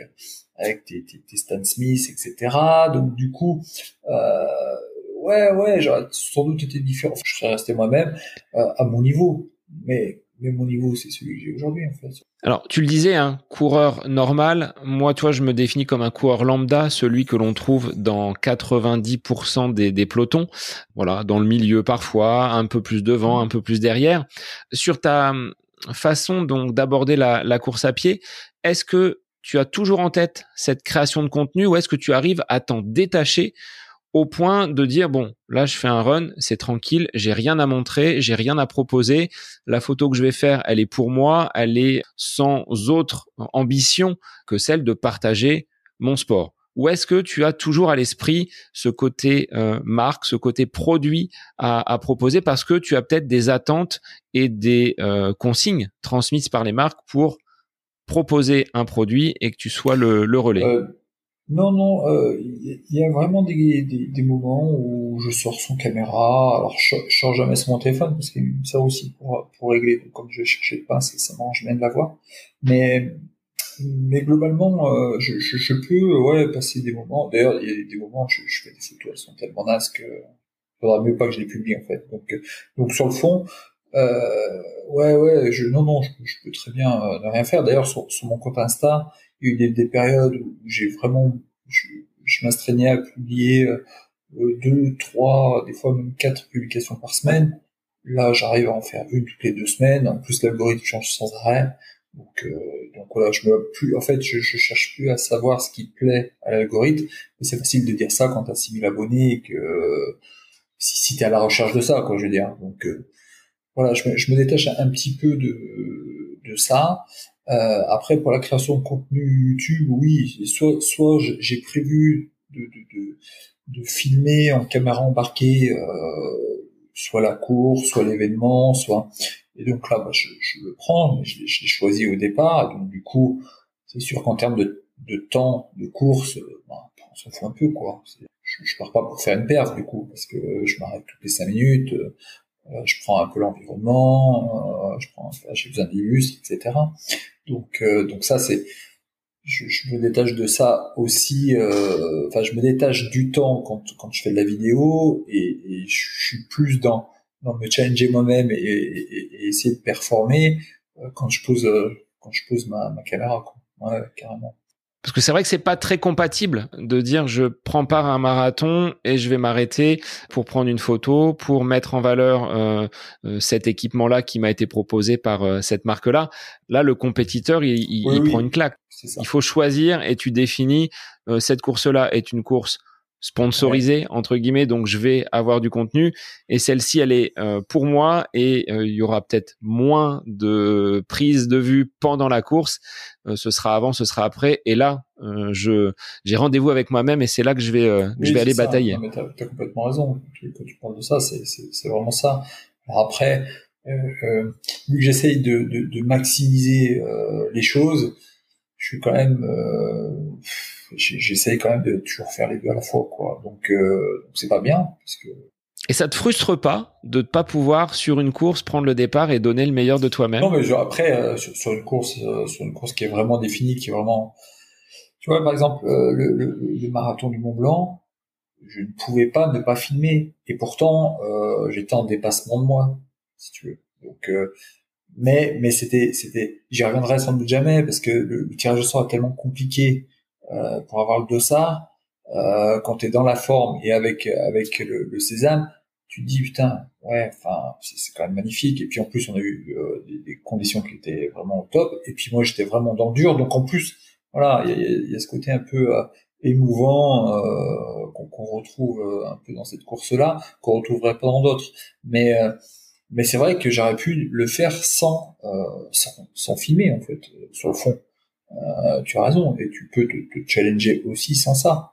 avec tes, tes, tes Stan Smith, etc. Donc du coup, euh, ouais, ouais, j'aurais sans doute été différent. Je serais resté moi-même euh, à mon niveau, mais mais mon niveau, c'est celui que j'ai aujourd'hui en fait. Alors, tu le disais, un hein, coureur normal. Moi, toi, je me définis comme un coureur lambda, celui que l'on trouve dans 90% des, des, pelotons. Voilà, dans le milieu parfois, un peu plus devant, un peu plus derrière. Sur ta hum, façon donc d'aborder la, la course à pied, est-ce que tu as toujours en tête cette création de contenu ou est-ce que tu arrives à t'en détacher au point de dire bon là je fais un run c'est tranquille j'ai rien à montrer j'ai rien à proposer. La photo que je vais faire elle est pour moi elle est sans autre ambition que celle de partager mon sport. Ou est-ce que tu as toujours à l'esprit ce côté euh, marque ce côté produit à, proposer parce que tu as peut-être des attentes et des euh, consignes transmises par les marques pour proposer un produit et que tu sois le, relais? Euh, Non, non, il euh, y a vraiment des, des, des, moments où je sors sans caméra. Alors, je, je sors jamais sur mon téléphone parce qu'il ça aussi pour, pour régler. Donc, comme je le pince, ça m'arrange bien de l'avoir. Mais, mais globalement, euh, je, je, je, peux ouais, passer des moments. D'ailleurs, il y a des moments où je, je, fais des photos, elles sont tellement nazes que faudra mieux pas que je les publie en fait. Donc, donc sur le fond, euh, ouais, ouais, je, non, non, je, peux très bien euh, ne rien faire. D'ailleurs, sur, sur, mon compte Insta, il y a eu des, des périodes où j'ai vraiment, je, je m'astreignais à publier euh, deux, trois, des fois même quatre publications par semaine. Là, j'arrive à en faire une toutes les deux semaines. En plus, l'algorithme change sans arrêt. Donc, euh, donc voilà, je me en fait, je cherche plus à savoir ce qui plaît à l'algorithme. Mais c'est facile de dire ça quand t'as 6000 abonnés et que si, si t'es à la recherche de ça, quoi, je veux dire. Donc, euh, voilà, je me, je me, détache un petit peu de, de ça. Euh, après, pour la création de contenu YouTube, oui, soit, soit j'ai prévu de, de, de, de, filmer en caméra embarquée, euh, soit la course, soit l'événement, soit. Et donc là, bah, je, je, le prends, je, l'ai choisi au départ. donc du coup, c'est sûr qu'en termes de, temps de course, bah, on s'en fout un peu, quoi. Je, je pars pas pour faire une perf, du coup, parce que je m'arrête toutes les cinq minutes. Euh, je prends un peu l'environnement, euh, je prends, j'ai besoin d'illustres, etc. Donc, euh, donc ça c'est, je, je, me détache de ça aussi. Enfin, je me détache du temps quand quand je fais de la vidéo et, et je suis plus dans dans me challenger moi-même et, et, et, essayer de performer quand je pose quand je pose ma, ma caméra. Quoi. Ouais, carrément. Parce que c'est vrai que c'est pas très compatible de dire je prends part à un marathon et je vais m'arrêter pour prendre une photo, pour mettre en valeur euh, euh cet équipement-là qui m'a été proposé par euh, cette marque-là. Là, le compétiteur, il, il, prend une claque. Il faut choisir et tu définis euh, cette course-là est une course sponsorisé entre guillemets donc je vais avoir du contenu. Et celle-ci elle est euh, pour moi et euh, il y aura peut-être moins de prise de vue pendant la course. Euh, ce sera avant ce sera après. Et là je j'ai rendez-vous avec moi-même et c'est là que je vais je vais aller batailler. Tu as, complètement raison. Quand tu parles de ça c'est c'est vraiment ça. Alors après vu que j'essaye de, de, de maximiser les choses je suis quand même j'essaye quand même de toujours faire les deux à la fois, quoi. Donc, euh, c'est pas bien, parce que. Et ça te frustre pas de ne pas pouvoir sur une course prendre le départ et donner le meilleur de toi-même? Non, mais après euh, sur, une course, euh, sur une course qui est vraiment définie, qui est vraiment, tu vois, par exemple le, le, le, marathon du Mont Blanc, je ne pouvais pas ne pas filmer, et pourtant j'étais en dépassement de moi, si tu veux. Donc, mais mais c'était c'était, j'y reviendrai sans doute jamais parce que le, le tirage au sort est tellement compliqué euh, pour avoir le dossard, euh, quand tu es dans la forme et avec avec le, le sésame, tu te dis putain, ouais, enfin c'est quand même magnifique. Et puis en plus on a eu euh, des, des, conditions qui étaient vraiment au top. Et puis moi j'étais vraiment dans le dur, donc en plus voilà, il y a, y a, ce côté un peu euh, émouvant euh, qu'on retrouve un peu dans cette course-là, qu'on retrouverait pas dans d'autres. Mais mais c'est vrai que j'aurais pu le faire sans, sans, sans filmer en fait sur le fond. Euh, tu as raison, et tu peux te, challenger aussi sans ça.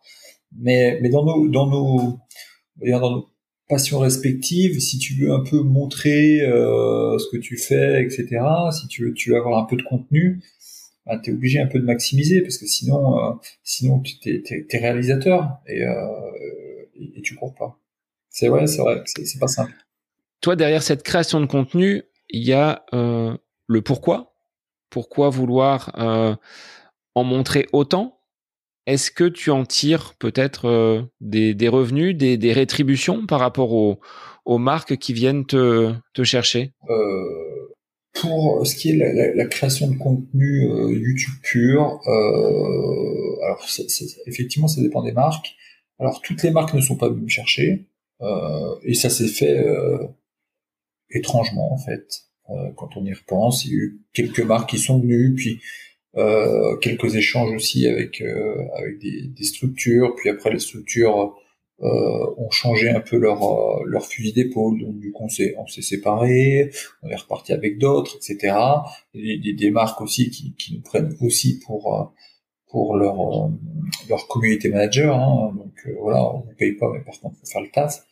Mais, dans nos, passions respectives, si tu veux un peu montrer euh, ce que tu fais, etc., si tu veux, avoir un peu de contenu, bah, tu es obligé un peu de maximiser, parce que sinon, euh, sinon tu es, réalisateur et, et, et, tu cours pas. C'est vrai, c'est vrai, c'est pas simple. toi, derrière cette création de contenu, il y a le pourquoi. Pourquoi vouloir euh, en montrer autant? Est-ce que tu en tires peut-être euh, des, revenus, des, rétributions par rapport aux, marques qui viennent te, chercher? Pour ce qui est la création de contenu YouTube pur, alors effectivement, ça dépend des marques. Alors toutes les marques ne sont pas venues me chercher. et ça s'est fait étrangement en fait. Euh, quand on y repense, il y a eu quelques marques qui sont venues, puis euh, quelques échanges aussi avec euh, avec des, structures, puis après les structures ont changé un peu leur leur fusil d'épaule, donc du coup on s'est on s'est séparés, on est reparti avec d'autres, etc. Des, des, des, marques aussi qui, qui nous prennent aussi pour pour leur leur community manager, hein. donc voilà, on ne paye pas, mais par contre, faut faire le taf.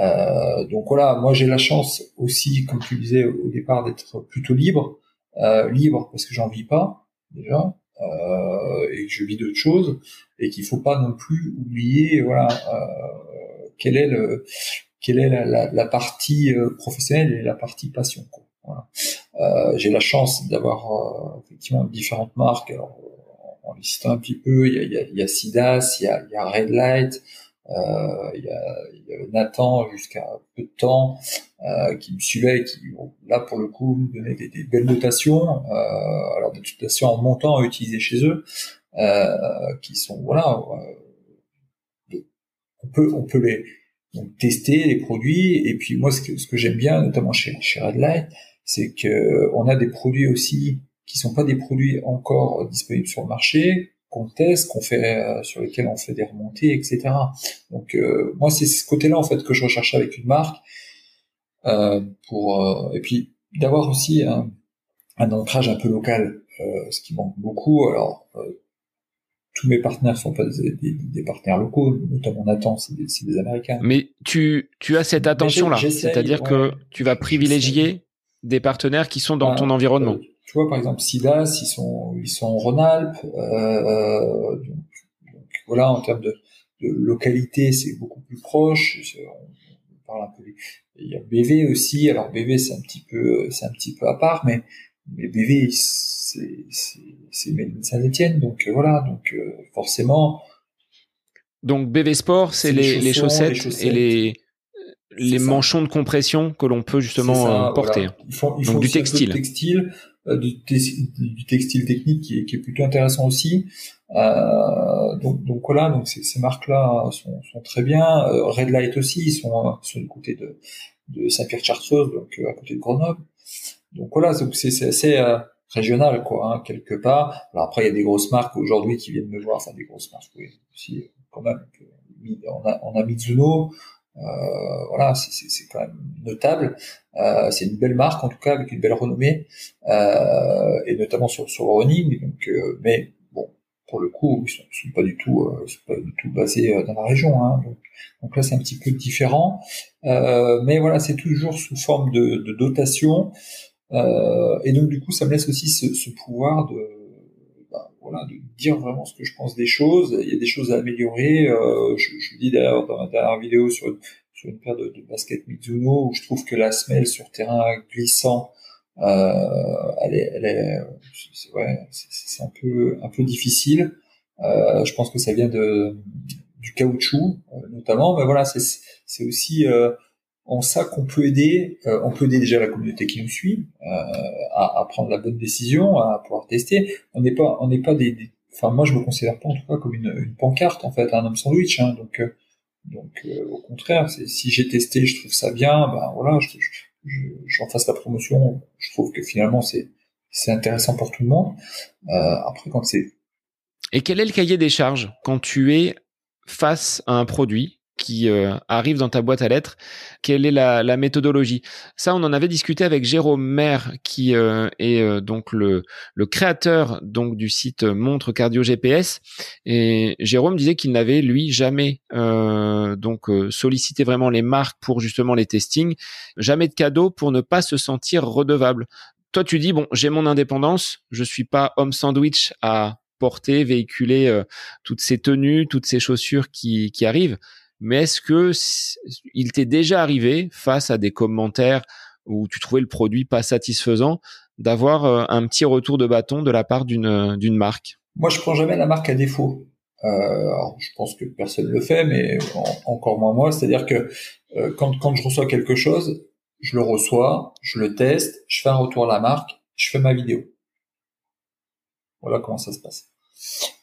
Euh, donc voilà, moi j'ai la chance aussi, comme tu disais au départ, d'être plutôt libre, euh, libre parce que j'en vis pas déjà, euh, et que je vis d'autres choses, et qu'il faut pas non plus oublier, voilà, euh, quelle est le, quelle est la, la, la partie euh, professionnelle et la partie passion. Quoi. Voilà. J'ai la chance d'avoir effectivement différentes marques. Alors, en les citant un petit peu, il y a, y a, y a SIDAS, il y a, il y a Red Light, il y, a, il y avait Nathan jusqu'à peu de temps euh, qui me suivait qui là pour le coup me donnait des, belles notations. Euh, alors des notations en montant à utiliser chez eux euh, qui sont voilà euh, on peut on peut les tester les produits. Et puis moi ce que ce que j'aime bien notamment chez chez Redlight c'est que on a des produits aussi qui sont pas des produits encore disponibles sur le marché qu'on teste, qu'on fait, euh, sur lesquels on fait des remontées, etc. Donc euh, moi c'est ce côté-là en fait que je recherche avec une marque euh, pour euh, et puis d'avoir aussi un, un, ancrage un peu local, ce qui manque beaucoup. Alors tous mes partenaires sont pas des, des, des partenaires locaux, notamment Nathan, c'est des, des, Américains. Mais tu, tu as cette attention-là, c'est-à-dire que tu vas privilégier des partenaires qui sont dans ton environnement tu vois, par exemple, SIDAS, ils sont, ils sont en Rhône-Alpes. Euh, donc, donc, voilà, en termes de, de localité, c'est beaucoup plus proche. On parle un peu. Il y a BV aussi. Alors BV, c'est un petit peu, c'est un petit peu à part, mais mais BV, c'est c'est Saint-Étienne, donc euh, voilà, donc euh, forcément. Donc BV Sport, c'est les, les, chaussettes, les, chaussettes et les les manchons de compression que l'on peut justement porter. Ils font, ils donc du textile. textile euh, du, du, textile technique qui est, plutôt intéressant aussi. Euh, donc, voilà, donc ces, marques-là sont, très bien. Euh, Red Light aussi, ils sont, sont du côté de, Saint-Pierre-Chartreuse, donc euh, à côté de Grenoble. Donc voilà, c'est assez euh, régional quoi, hein, quelque part. Alors après, il y a des grosses marques aujourd'hui qui viennent me voir, enfin des grosses marques, oui, aussi quand même. On a, on a Mizuno, euh, voilà, c'est quand même notable. Euh, c'est une belle marque en tout cas avec une belle renommée euh, et notamment sur sur. Donc, mais bon, pour le coup, ils sont, sont pas du tout, pas du tout basés dans la région. Hein, donc, là, c'est un petit peu différent. mais voilà, c'est toujours sous forme de, dotation. et donc du coup, ça me laisse aussi ce, pouvoir de voilà, de dire vraiment ce que je pense des choses. Il y a des choses à améliorer. Euh, je, je dis d'ailleurs dans ma dernière vidéo sur sur une paire de, de basket Mizuno où je trouve que la semelle sur terrain glissant, euh, elle est, elle est, c'est, ouais, un peu, un peu difficile. Euh, je pense que ça vient de du caoutchouc euh, notamment, mais voilà, c'est, c'est aussi euh, en ça qu'on peut aider, euh, on peut aider déjà la communauté qui nous suit euh, à, à, prendre la bonne décision, à pouvoir tester. On n'est pas, on n'est pas des, enfin moi je me considère pas en tout cas comme une, une pancarte en fait, un homme sandwich. Hein, donc euh, donc au contraire, si j'ai testé, je trouve ça bien, ben voilà, je, je, j'en fasse la promotion. Je trouve que finalement c'est c'est intéressant pour tout le monde. après quand c'est et quel est le cahier des charges quand tu es face à un produit qui euh, arrive dans ta boîte à lettres, quelle est la, méthodologie? Ça, on en avait discuté avec Jérôme Maire, qui euh, est euh, donc le, créateur donc du site Montre Cardio GPS. Et Jérôme disait qu'il n'avait lui jamais donc sollicité vraiment les marques pour justement les testings, jamais de cadeau pour ne pas se sentir redevable. Toi, tu dis bon, j'ai mon indépendance, je suis pas homme sandwich à porter, véhiculer toutes ces tenues, toutes ces chaussures qui arrivent mais est-ce que il t'est déjà arrivé face à des commentaires où tu trouvais le produit pas satisfaisant d'avoir euh, un petit retour de bâton de la part d'une d'une marque? Moi, je prends jamais la marque à défaut. Euh, je pense que personne le fait, mais encore moins moi. C'est-à-dire que euh, quand quand je reçois quelque chose, je le reçois, je le teste, je fais un retour à la marque, je fais ma vidéo. Voilà comment ça se passe.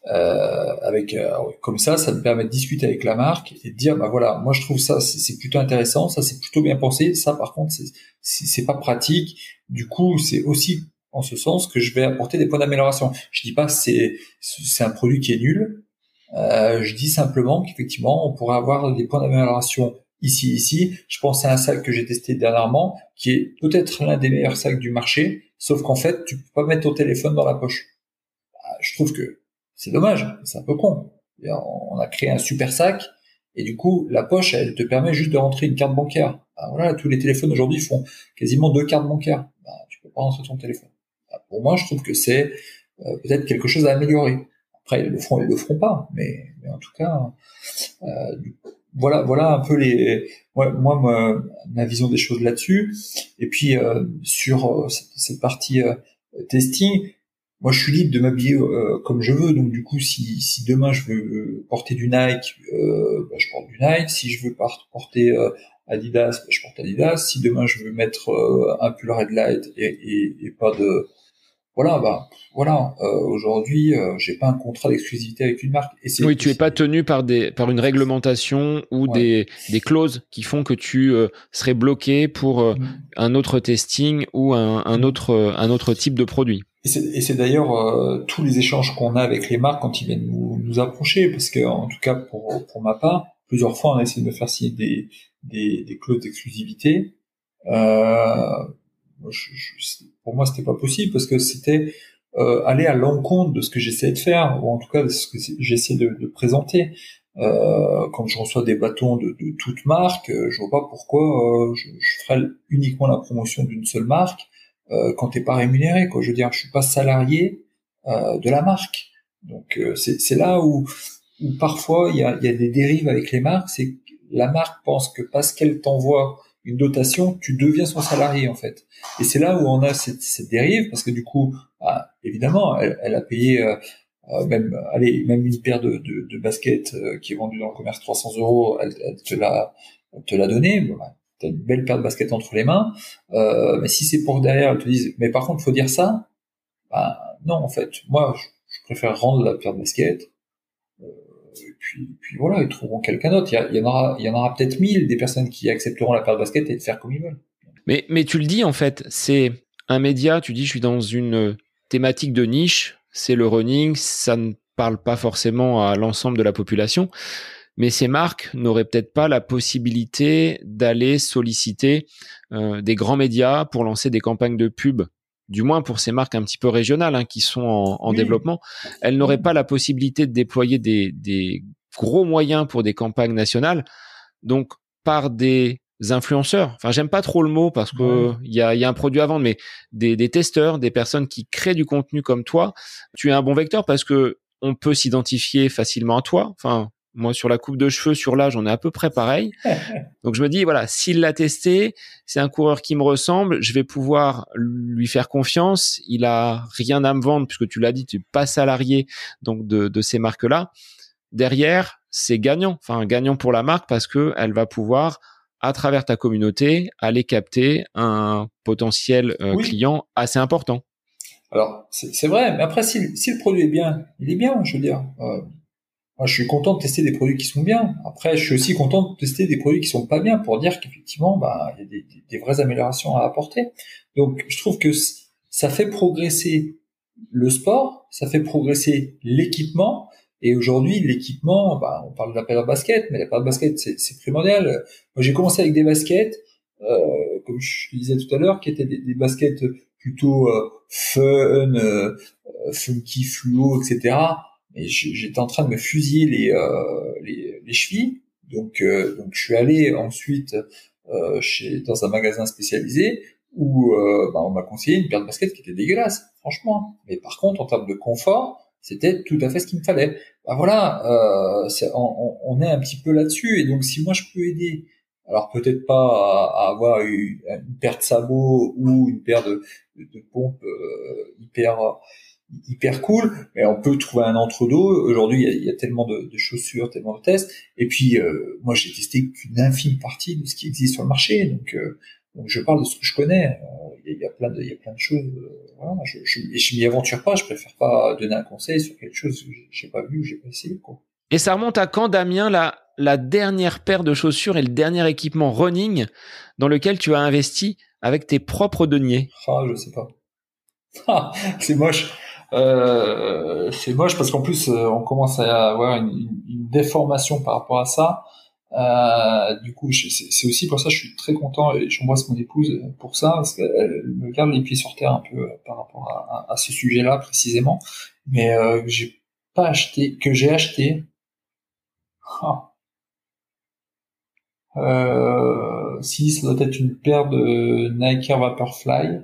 Euh, avec euh, comme ça, ça me permet de discuter avec la marque et de dire bah voilà, moi je trouve ça c'est plutôt intéressant, ça c'est plutôt bien pensé, ça par contre c'est c'est pas pratique. Du coup, c'est aussi en ce sens que je vais apporter des points d'amélioration. Je dis pas c'est c'est un produit qui est nul. Euh, je dis simplement qu'effectivement on pourrait avoir des points d'amélioration ici ici. Je pense à un sac que j'ai testé dernièrement qui est peut-être l'un des meilleurs sacs du marché, sauf qu'en fait tu peux pas mettre ton téléphone dans la poche. Bah, je trouve que c'est dommage, c'est un peu con. On a créé un super sac et du coup, la poche, elle te permet juste de rentrer une carte bancaire. Bah, voilà, tous les téléphones aujourd'hui font quasiment deux cartes bancaires. Bah, tu peux pas rentrer ton téléphone. Bah, pour moi, je trouve que c'est euh, peut-être quelque chose à améliorer. Après, ils le feront, ils le feront pas, mais, en tout cas, euh, voilà, voilà un peu les, moi, ma, vision des choses là-dessus. Et puis euh, sur cette partie testing, moi je suis libre de m'habiller euh, comme je veux. Donc du coup si, si demain je veux porter du Nike euh, bah, je porte du Nike. Si je veux porter euh, Adidas bah, je porte Adidas. Si demain je veux mettre euh, un pull Red Light et, et, et, pas de voilà bah voilà aujourd'hui j'ai pas un contrat d'exclusivité avec une marque et oui tu es pas tenu par des par une réglementation ou des des clauses qui font que tu serais bloqué pour mm. un autre testing ou un, un autre un autre type de produit et c'est d'ailleurs euh, tous les échanges qu'on a avec les marques quand ils viennent nous, nous approcher, parce que en tout cas pour, pour ma part, plusieurs fois on a essayé de me faire signer des, des, des clauses d'exclusivité. Euh, pour moi, c'était pas possible parce que c'était euh, aller à l'encontre de ce que j'essayais de faire, ou en tout cas de ce que j'essaie de, de, présenter. Euh, quand je reçois des bâtons de, de toute marque, euh, je vois pas pourquoi je, je ferais uniquement la promotion d'une seule marque euh, quand t'es pas rémunéré. Quoi. Je veux dire, je suis pas salarié euh, de la marque. Donc euh, c'est là où, où parfois il y a, y a, des dérives avec les marques. C'est la marque pense que parce qu'elle t'envoie une dotation, tu deviens son salarié en fait. Et c'est là où on a cette, dérive parce que du coup, bah, évidemment, elle, a payé euh, même, allez, même une paire de, de, baskets qui est vendue dans le commerce 300 euros, elle, te l'a te l'a donné. Bah, t'as une belle paire de baskets entre les mains. Euh, mais si c'est pour derrière, ils te disent, mais par contre, faut dire ça. Bah, non, en fait, moi, je, préfère rendre la paire de baskets. Puis, puis voilà, ils trouveront quelqu'un d'autre. Il y, en aura, il y en aura peut-être mille des personnes qui accepteront la paire de baskets et de faire comme ils veulent. Mais, mais tu le dis en fait, c'est un média. Tu dis, je suis dans une thématique de niche. C'est le running. Ça ne parle pas forcément à l'ensemble de la population mais ces marques n'auraient peut-être pas la possibilité d'aller solliciter euh, des grands médias pour lancer des campagnes de pub du moins pour ces marques un petit peu régionales hein, qui sont en, développement, elles n'auraient pas la possibilité de déployer des, des, gros moyens pour des campagnes nationales, donc par des influenceurs. Enfin, j'aime pas trop le mot parce que il y, a, y, a, un produit à vendre, mais des, des testeurs, des personnes qui créent du contenu comme toi, tu es un bon vecteur parce que on peut s'identifier facilement à toi. Enfin, moi, sur la coupe de cheveux, sur l'âge, on est à peu près pareil. Donc, je me dis, voilà, s'il l'a testé, c'est un coureur qui me ressemble, je vais pouvoir lui faire confiance. Il a rien à me vendre, puisque tu l'as dit, tu n'es pas salarié donc de, de ces marques-là. Derrière, c'est gagnant. Enfin, gagnant pour la marque parce que elle va pouvoir, à travers ta communauté, aller capter un potentiel euh, client assez important. Alors, c'est vrai, mais après, si, si, le produit est bien, il est bien, je veux dire. Euh, moi, je suis content de tester des produits qui sont bien. Après, je suis aussi content de tester des produits qui sont pas bien pour dire qu'effectivement, bah, il y a des, des, vraies améliorations à apporter. Donc, je trouve que ça fait progresser le sport, ça fait progresser l'équipement. Et aujourd'hui, l'équipement, bah, on parle de la paire basket, mais la paire basket, c'est primordial. Moi, j'ai commencé avec des baskets, euh, comme je disais tout à l'heure, qui étaient des, des baskets plutôt euh, fun, euh, funky, fluo, etc et j'étais en train de me fusiller les, euh, les, les, chevilles. Donc, euh, donc je suis allé ensuite euh, chez, dans un magasin spécialisé où bah, on m'a conseillé une paire de baskets qui était dégueulasse, franchement. Mais par contre, en termes de confort, c'était tout à fait ce qu'il me fallait. Bah voilà, euh, on, on, est un petit peu là-dessus. Et donc, si moi je peux aider, alors peut-être pas à, avoir une, paire de sabots ou une paire de, de, pompes euh, hyper hyper cool, mais on peut trouver un entre-deux. Aujourd'hui, il, y a, tellement de, de, chaussures, tellement de tests. Et puis, euh, moi, j'ai testé qu'une infime partie de ce qui existe sur le marché. Donc, euh, donc je parle de ce que je connais. Il y, a, plein de, il y a plein de choses. voilà, je, je, je m'y aventure pas. Je préfère pas donner un conseil sur quelque chose que j'ai pas vu, j'ai pas essayé. Quoi. Et ça remonte à quand, Damien, la, la dernière paire de chaussures et le dernier équipement running dans lequel tu as investi avec tes propres deniers? Ah, je sais pas. Ah, c'est moche. Euh, c'est moche parce qu'en plus euh, on commence à avoir une, déformation par rapport à ça. Euh, du coup, c'est aussi pour ça que je suis très content et j'embrasse mon épouse pour ça parce qu'elle me garde les pieds sur terre un peu par rapport à, à, ce sujet-là précisément. Mais euh, que j'ai pas acheté, que j'ai acheté. Ah. Euh, si ça doit être une paire de Nike Vaporfly,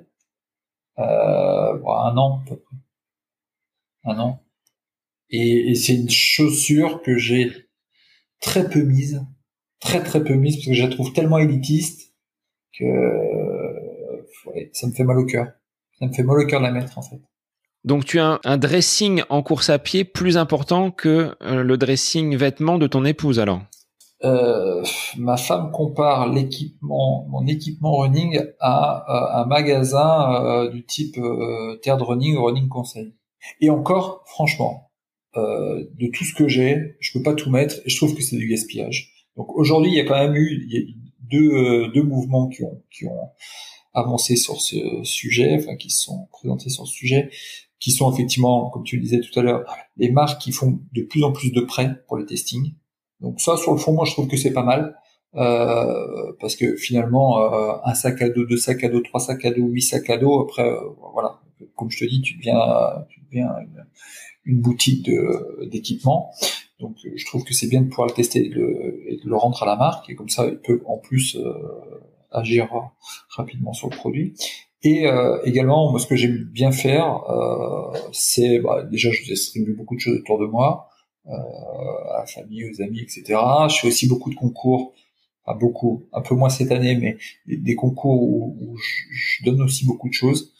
euh, un an à peu près un an. Et, et c'est une chaussure que j'ai très peu mise, très très peu mise, parce que je la trouve tellement élitiste que ouais, ça me fait mal au cœur. Ça me fait mal au cœur de la mettre en fait. Donc tu as un, dressing en course à pied plus important que euh, le dressing vêtement de ton épouse alors? Euh, ma femme compare l'équipement, mon équipement running à, un magasin euh, du type euh, Terre de Running ou Running Conseil. Et encore, franchement, euh, de tout ce que j'ai, je peux pas tout mettre et je trouve que c'est du gaspillage. Donc aujourd'hui, il y a quand même eu il y a deux, euh, deux mouvements qui ont, qui ont avancé sur ce sujet, enfin qui se sont présentés sur ce sujet, qui sont effectivement, comme tu le disais tout à l'heure, les marques qui font de plus en plus de prêts pour les testings. Donc ça, sur le fond, moi, je trouve que c'est pas mal. Euh, parce que finalement, euh, un sac à dos, deux sacs à dos, trois sacs à dos, huit sacs à dos, après, euh, voilà, comme je te dis, tu deviens, deviens une, boutique d'équipement. Donc, je trouve que c'est bien de pouvoir le tester et de, le rendre à la marque, et comme ça, il peut en plus agir rapidement sur le produit. Et euh, également, moi, ce que j'aime bien faire, euh, c'est bah, déjà, je distribue beaucoup de choses autour de moi, euh, à la famille, aux amis, etc. Je fais aussi beaucoup de concours pas beaucoup, un peu moins cette année, mais des, concours où, je, donne aussi beaucoup de choses.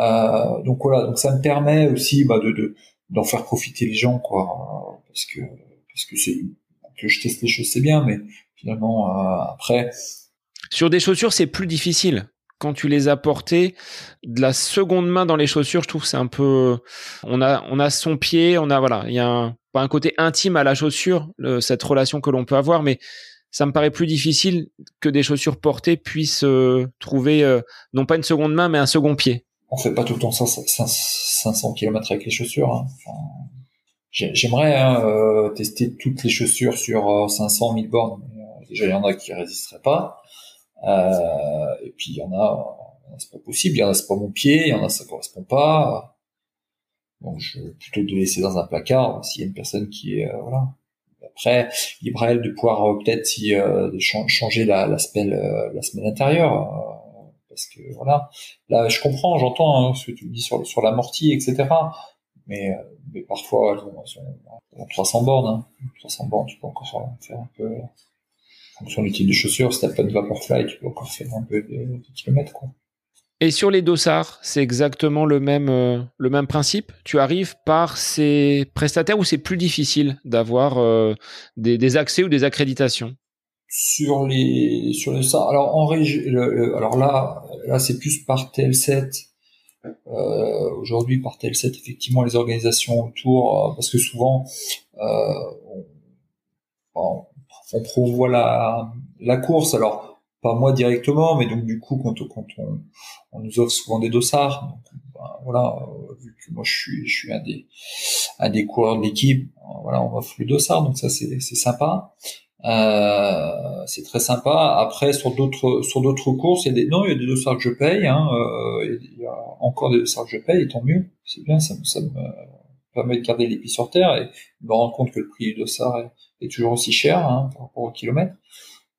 Euh, donc voilà, donc ça me permet aussi bah, de d'en faire profiter les gens, quoi, parce que parce que c'est que je teste les choses, c'est bien, mais finalement euh, après. Sur des chaussures, c'est plus difficile. Quand tu les as portées, de la seconde main dans les chaussures, je trouve c'est un peu. On a on a son pied, on a voilà, il y a un, côté intime à la chaussure, cette relation que l'on peut avoir, mais ça me paraît plus difficile que des chaussures portées puissent euh, trouver euh, non pas une seconde main mais un second pied. On fait pas tout le temps 500 km avec les chaussures. Hein. J'aimerais hein, euh, tester toutes les chaussures sur 500 000 bornes. déjà, il y en a qui résisteraient pas. et puis il y en a, c'est pas possible. Il y en a c'est pas mon pied, il y en a ça correspond pas. Donc je vais plutôt de laisser dans un placard s'il y a une personne qui est voilà après, libre à elle de pouvoir euh, peut-être si euh, changer l'aspect la, la semaine intérieure. Euh, parce que voilà, là je comprends, j'entends hein, ce que tu me dis sur, sur l'amorti, etc. Mais, mais parfois elles ont, elles ont 300 bornes. Hein. 300 bornes, tu peux encore faire un peu en fonction du type de chaussures. Si t'as pas de Vaporfly, tu peux encore faire un peu de, kilomètres. Quoi. Et sur les dossards, c'est exactement le même, euh, le même principe? Tu arrives par ces prestataires où c'est plus difficile d'avoir euh, des, des, accès ou des accréditations? Sur les sur les alors en régie, alors là là c'est plus par TL7. Euh, Aujourd'hui par TL7 effectivement les organisations autour euh, parce que souvent on, on, on provoit la la course alors pas moi directement, mais donc du coup quand, quand on, on nous offre souvent des dossards, donc, ben, voilà, euh, vu que moi je suis je suis un des un des coureurs de l'équipe, voilà, on offre le dossard, donc ça c'est c'est sympa. Euh, c'est très sympa. Après, sur d'autres sur d'autres courses, il y a des non, il y a des dossards que je paye. Hein, euh, il y a encore des dossards que je paye, et tant mieux. C'est bien, ça, ça me permet de garder les pieds sur terre et de me rendre compte que le prix du dossard est, toujours aussi cher hein, par rapport au kilomètre.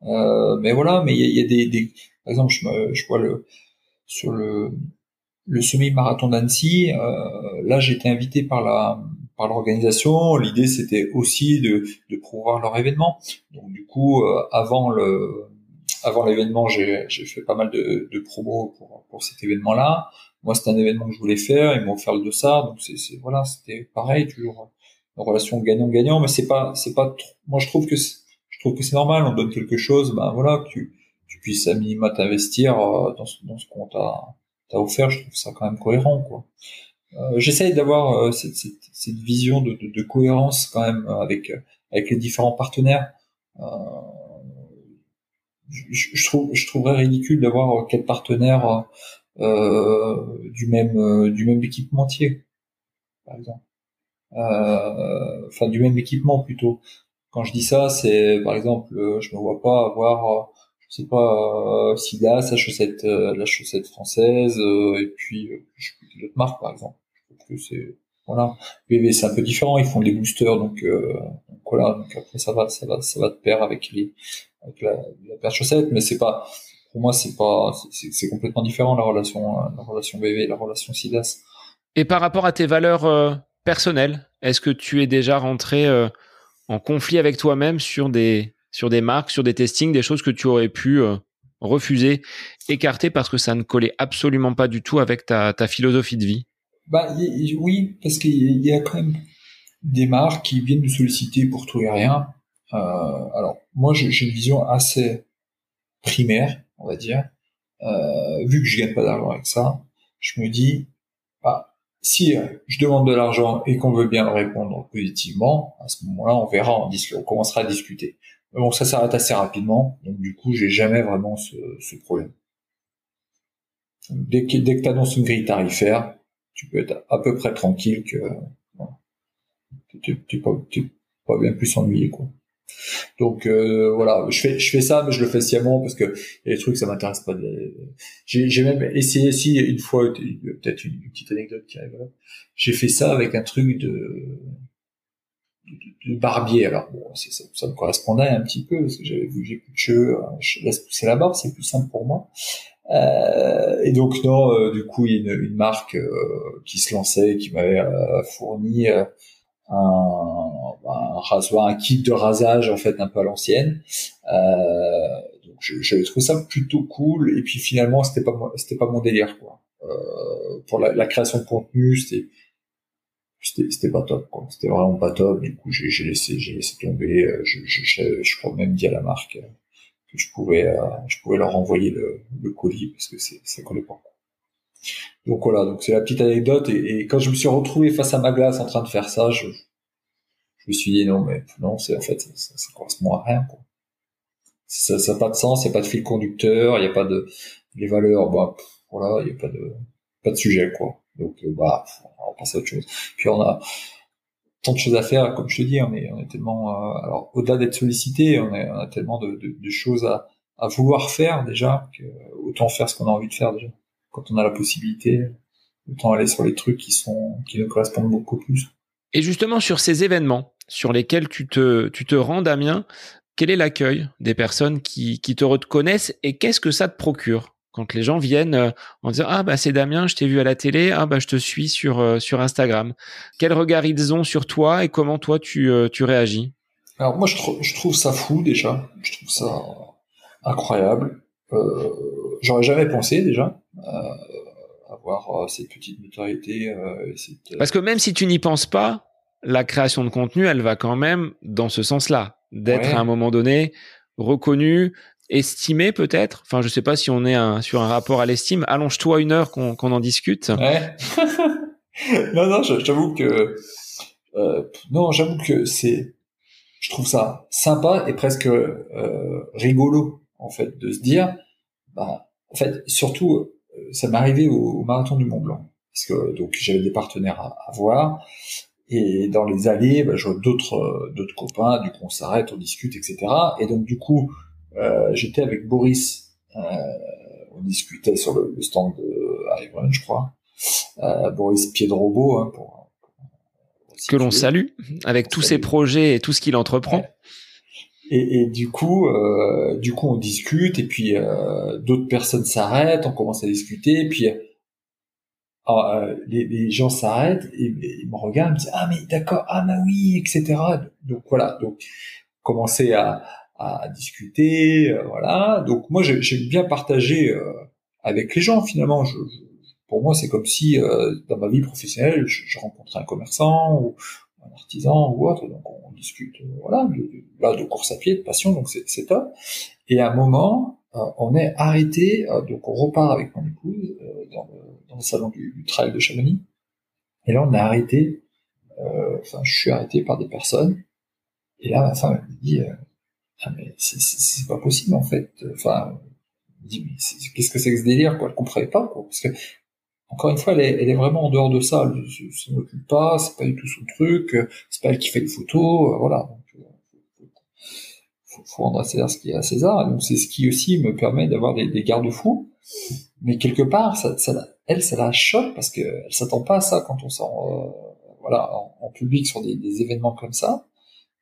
Euh, mais voilà, mais il y a, y a des, des, par exemple, je, me, je vois le sur le le semi-marathon d'Annecy. Euh, là, j'ai été invité par la l'organisation. L'idée, c'était aussi de, de promouvoir leur événement. Donc du coup, euh, avant le avant l'événement, j'ai fait pas mal de, de promos pour, pour cet événement-là. Moi, c'était un événement que je voulais faire. Ils m'ont offert le de ça. Donc c'est voilà, c'était pareil, toujours une relation gagnant-gagnant. Mais c'est pas c'est pas. Trop... Moi, je trouve que je trouve que c'est normal. On donne quelque chose, ben voilà, que tu tu puisses à minima t'investir euh, dans ce, dans ce qu'on t'a offert. Je trouve ça quand même cohérent, quoi. Euh, J'essaye d'avoir euh, cette, cette, cette, vision de, de, de, cohérence quand même avec avec les différents partenaires. Euh, je, je, trouve, je trouverais ridicule d'avoir quatre partenaires euh, du même du même équipementier, par exemple. Enfin, du même équipement plutôt. Quand je dis ça, c'est par exemple, je me vois pas avoir c'est pas euh, Sida, sa chaussette, euh, la chaussette française, euh, et puis euh, je sais d'autres marques par exemple. Que c'est voilà. C'est un peu différent, ils font des boosters, donc, donc, voilà. Donc après ça va, ça va, ça va de pair avec les avec la, paire de chaussettes, mais c'est pas pour moi c'est pas c'est complètement différent la relation la relation la relation SIDAS. Et par rapport à tes valeurs personnelles, est-ce que tu es déjà rentré en conflit avec toi-même sur des sur des marques, sur des testings, des choses que tu aurais pu euh, refuser, écarter parce que ça ne collait absolument pas du tout avec ta, ta philosophie de vie? Bah, Oui, parce qu'il y a quand même des marques qui viennent nous solliciter pour tout et rien. Euh, alors, moi, j'ai une vision assez primaire, on va dire. Euh, vu que je gagne pas d'argent avec ça, je me dis, bah, si je demande de l'argent et qu'on veut bien répondre positivement, à ce moment-là, on verra, on, on commencera à discuter. Bon, ça s'arrête assez rapidement, donc du coup, j'ai jamais vraiment ce, ce problème. Dès que, dès que tu annonces une grille tarifaire, tu peux être à peu près tranquille que tu n'es pas, pas, bien plus ennuyé. Quoi. Donc euh, voilà, je fais, je fais ça, mais je le fais sciemment parce que des trucs ça m'intéresse pas. J'ai même essayé si une fois, peut-être une, petite anecdote qui arrive. J'ai fait ça avec un truc de de, barbier. Alors bon, ça, ça, me correspondait un petit peu parce que j'avais vu que j'ai plus de cheveux, hein, je laisse pousser la barbe, c'est plus simple pour moi. Euh, et donc non, euh, du coup, il y a une, une marque euh, qui se lançait, qui m'avait euh, fourni un, un, rasoir, un kit de rasage en fait un peu à l'ancienne. donc j'avais trouvé ça plutôt cool. Et puis finalement, c'était pas c'était pas mon délire quoi. pour la, la, création de contenu, c'était c'était pas top quoi c'était vraiment pas top du coup j'ai laissé j'ai laissé tomber euh, je, je, je, crois même dit à la marque euh, je pouvais euh, je pouvais leur envoyer le, le colis parce que c'est ça collait pas donc voilà donc c'est la petite anecdote et, et, quand je me suis retrouvé face à ma glace en train de faire ça je, je me suis dit non mais non c'est en fait ça, ça, correspond à rien quoi. Ça n'a pas de sens il n'y a pas de fil conducteur il n'y a pas de les valeurs bah voilà il n'y a pas de pas de sujet quoi. Donc euh, bah, on passe à autre chose. Puis on a tant de choses à faire, comme je te dis, on est, on est tellement, euh, alors au-delà d'être sollicité, on, a tellement de, choses à, vouloir faire déjà, autant faire ce qu'on a envie de faire déjà. Quand on a la possibilité, autant aller sur les trucs qui sont, qui nous correspondent beaucoup plus. Et justement sur ces événements sur lesquels tu te, tu te rends, Damien, quel est l'accueil des personnes qui, qui te reconnaissent et qu'est-ce que ça te procure? Quand les gens viennent euh, en disant ah bah c'est Damien, je t'ai vu à la télé, ah bah je te suis sur euh, sur Instagram. Quel regard ils ont sur toi et comment toi tu euh, tu réagis? Alors moi je, je, trouve ça fou déjà, je trouve ça incroyable. Euh, J'aurais jamais pensé déjà avoir cette petite notoriété. Cette... Parce que même si tu n'y penses pas, la création de contenu, elle va quand même dans ce sens-là, d'être à un moment donné reconnu, estimé peut-être. Enfin, je sais pas si on est sur un rapport à l'estime. Allonge-toi une heure qu'on en discute. Ouais. non, non, j'avoue que euh, non, j'avoue que c'est, je trouve ça sympa et presque euh, rigolo en fait de se dire, bah, en fait, surtout, euh, ça m'est arrivé au, marathon du Mont Blanc parce que donc j'avais des partenaires à, voir et dans les allées, bah, je vois d'autres copains, du coup on s'arrête, on discute, etc. Et donc du coup j'étais avec Boris, euh, on discutait sur le, stand de Iron, je crois. Euh, Boris Piedrobo, hein, pour, que l'on salue avec tous ses projets et tout ce qu'il entreprend. Et, et, du coup, euh, du coup, on discute et puis euh, d'autres personnes s'arrêtent, on commence à discuter et puis euh, les, les, gens s'arrêtent et, ils me regardent, ils me disent ah mais d'accord, ah bah oui, etc. Donc voilà, donc commencer à, à discuter, euh, voilà. Donc moi j'aime bien partager euh, avec les gens finalement. Je, pour moi c'est comme si dans ma vie professionnelle je, je, rencontrais un commerçant ou un artisan ou autre, donc on discute voilà de, de, de course à pied, de passion, donc c'est top. Et à un moment on est arrêté, donc on repart avec mon épouse dans le dans le salon du, trail de Chamonix. Et là, on a arrêté, euh, enfin, je suis arrêté par des personnes. Et là, ma femme me dit, euh, ah, mais c'est pas possible, en fait. Enfin, qu'est-ce que c'est que ce délire, quoi? Elle comprenait pas, quoi. Parce que, encore une fois, elle est, elle est vraiment en dehors de ça. Elle ne s'en occupe pas, c'est pas du tout son truc, c'est pas elle qui fait les photos, euh, voilà. Donc, faut, faut rendre à César ce qui est à César. Donc, c'est ce qui aussi me permet d'avoir des, des garde-fous. Mais quelque part, ça, ça, elle, ça la choque parce que elle s'attend pas à ça quand on sort, euh, voilà, en, public sur des, événements comme ça.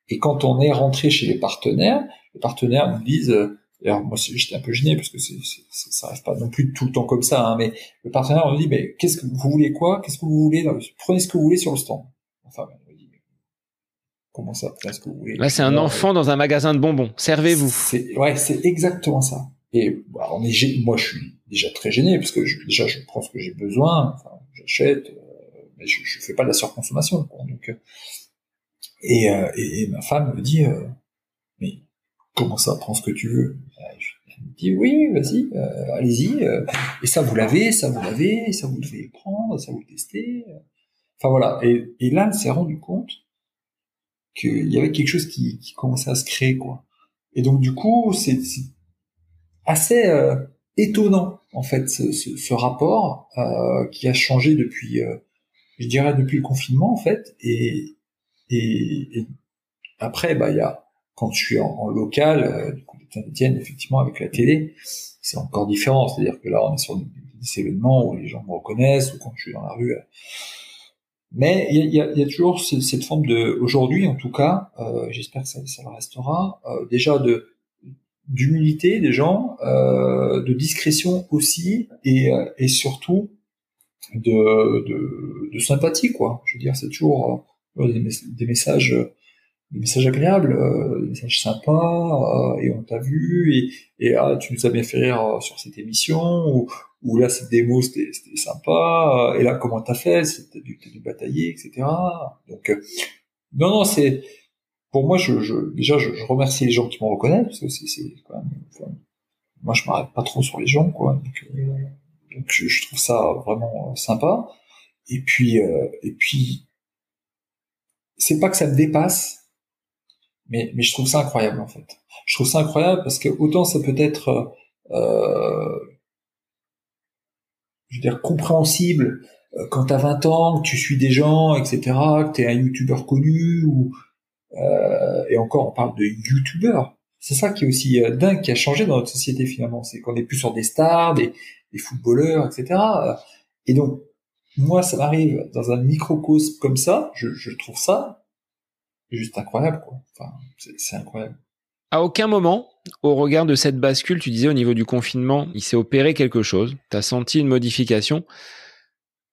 Et quand on est rentré chez les partenaires, les partenaires nous disent, euh, alors moi j'étais un peu gêné parce que c'est, ça arrive pas non plus tout le temps comme ça, hein, mais le partenaire nous dit, mais qu'est-ce que vous voulez quoi? Qu'est-ce que vous voulez Prenez ce que vous voulez sur le stand. Enfin, on dit, comment ça Prenez ce que vous voulez? Là, c'est un enfant dans un magasin de bonbons. Servez-vous. C'est, ouais, c'est exactement ça. Et bah, on est, moi je suis déjà très gêné parce que je, déjà je prends ce que j'ai besoin, enfin, j'achète, euh, mais je, je fais pas de la surconsommation. Quoi, donc, euh, et, euh, et, ma femme me dit, mais comment ça, prends ce que tu veux? Elle me dit oui, vas-y, allez-y. et ça vous l'avez, ça vous l'avez, ça vous devez prendre, ça vous le tester. Enfin voilà. Et, là, elle s'est rendu compte qu'il y avait quelque chose qui, commençait à se créer, quoi. Et donc du coup, c'est assez euh, étonnant en fait ce, ce, rapport euh, qui a changé depuis, euh, je dirais depuis le confinement en fait. Et, et, et après, bah il y a quand je suis en, en local, euh, du coup Saint-Etienne, effectivement avec la télé, c'est encore différent. C'est-à-dire que là, on est sur des, événements où les gens me reconnaissent ou quand je suis dans la rue. Mais il y a, y a, toujours cette forme de, aujourd'hui en tout cas, euh, j'espère que ça, ça le restera, euh, déjà de d'humilité des gens, euh, de discrétion aussi, et, euh, et surtout de, de, de, sympathie, quoi. Je veux dire, c'est toujours euh, des, messages des messages agréables, euh, des messages sympas, euh, et on t'a vu, et, et ah, tu nous as bien fait rire sur cette émission, ou, ou là, cette démo, c'était sympa, et là, comment t'as fait, t'as dû, dû batailler, etc. Donc, non, non, c'est pour moi, je, déjà, je, remercie les gens qui me reconnaissent parce que c'est quand même. moi, je m'arrête pas trop sur les gens, quoi. Donc, euh, je, je, trouve ça vraiment euh, sympa. Et puis, euh, et puis, c'est pas que ça me dépasse, mais mais je trouve ça incroyable en fait. Je trouve ça incroyable parce que autant ça peut être, euh, je veux dire, compréhensible quand t'as 20 ans, que tu suis des gens, etc., que t'es un youtubeur connu ou euh, et encore, on parle de youtubeurs. C'est ça qui est aussi euh, dingue, qui a changé dans notre société finalement. C'est qu'on est plus sur des stars, des, des footballeurs, etc. Et donc, moi, ça m'arrive dans un microcosme comme ça, je, trouve ça juste incroyable, quoi. C'est incroyable. À aucun moment, au regard de cette bascule, tu disais au niveau du confinement, il s'est opéré quelque chose, tu as senti une modification,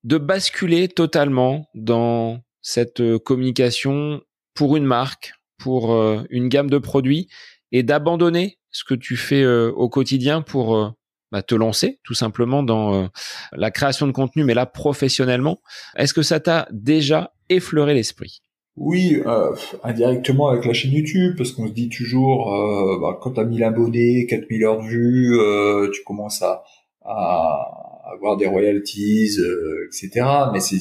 de basculer totalement dans cette euh, communication pour une marque, pour euh, une gamme de produits, et d'abandonner ce que tu fais euh, au quotidien pour bah, te lancer tout simplement dans la création de contenu, mais là professionnellement. Est-ce que ça t'a déjà effleuré l'esprit? Oui, euh, indirectement avec la chaîne YouTube, parce qu'on se dit toujours, euh, bah, quand tu as 1000 abonnés, 4000 heures de vue, euh, tu commences à, à, avoir des royalties, etc. Mais c'est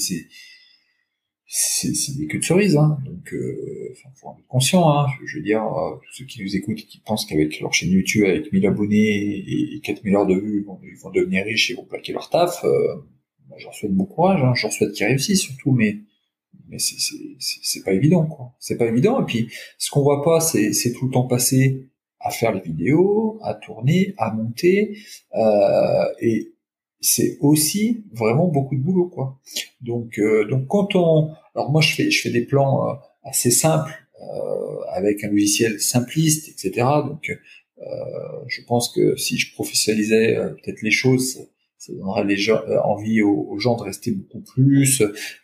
c'est des queues de cerise, hein. donc euh, faut en être conscient. Hein. Je, veux dire, euh, tous ceux qui nous écoutent et qui pensent qu'avec leur chaîne YouTube, avec 1000 abonnés et, 4000 heures de vues, ils vont devenir riches et vont plaquer leur taf, euh, moi, je leur souhaite bon courage, hein. je souhaite qu'ils réussissent surtout, mais mais c'est pas évident, quoi. C'est pas évident. Et puis, ce qu'on voit pas, c'est tout le temps passé à faire les vidéos, à tourner, à monter, euh, et c'est aussi vraiment beaucoup de boulot quoi. Donc euh, donc quand on alors moi je fais je fais des plans euh, assez simples euh, avec un logiciel simpliste etc. Donc je pense que si je professionnalisais peut-être les choses ça donnera les gens, envie aux, gens de rester beaucoup plus,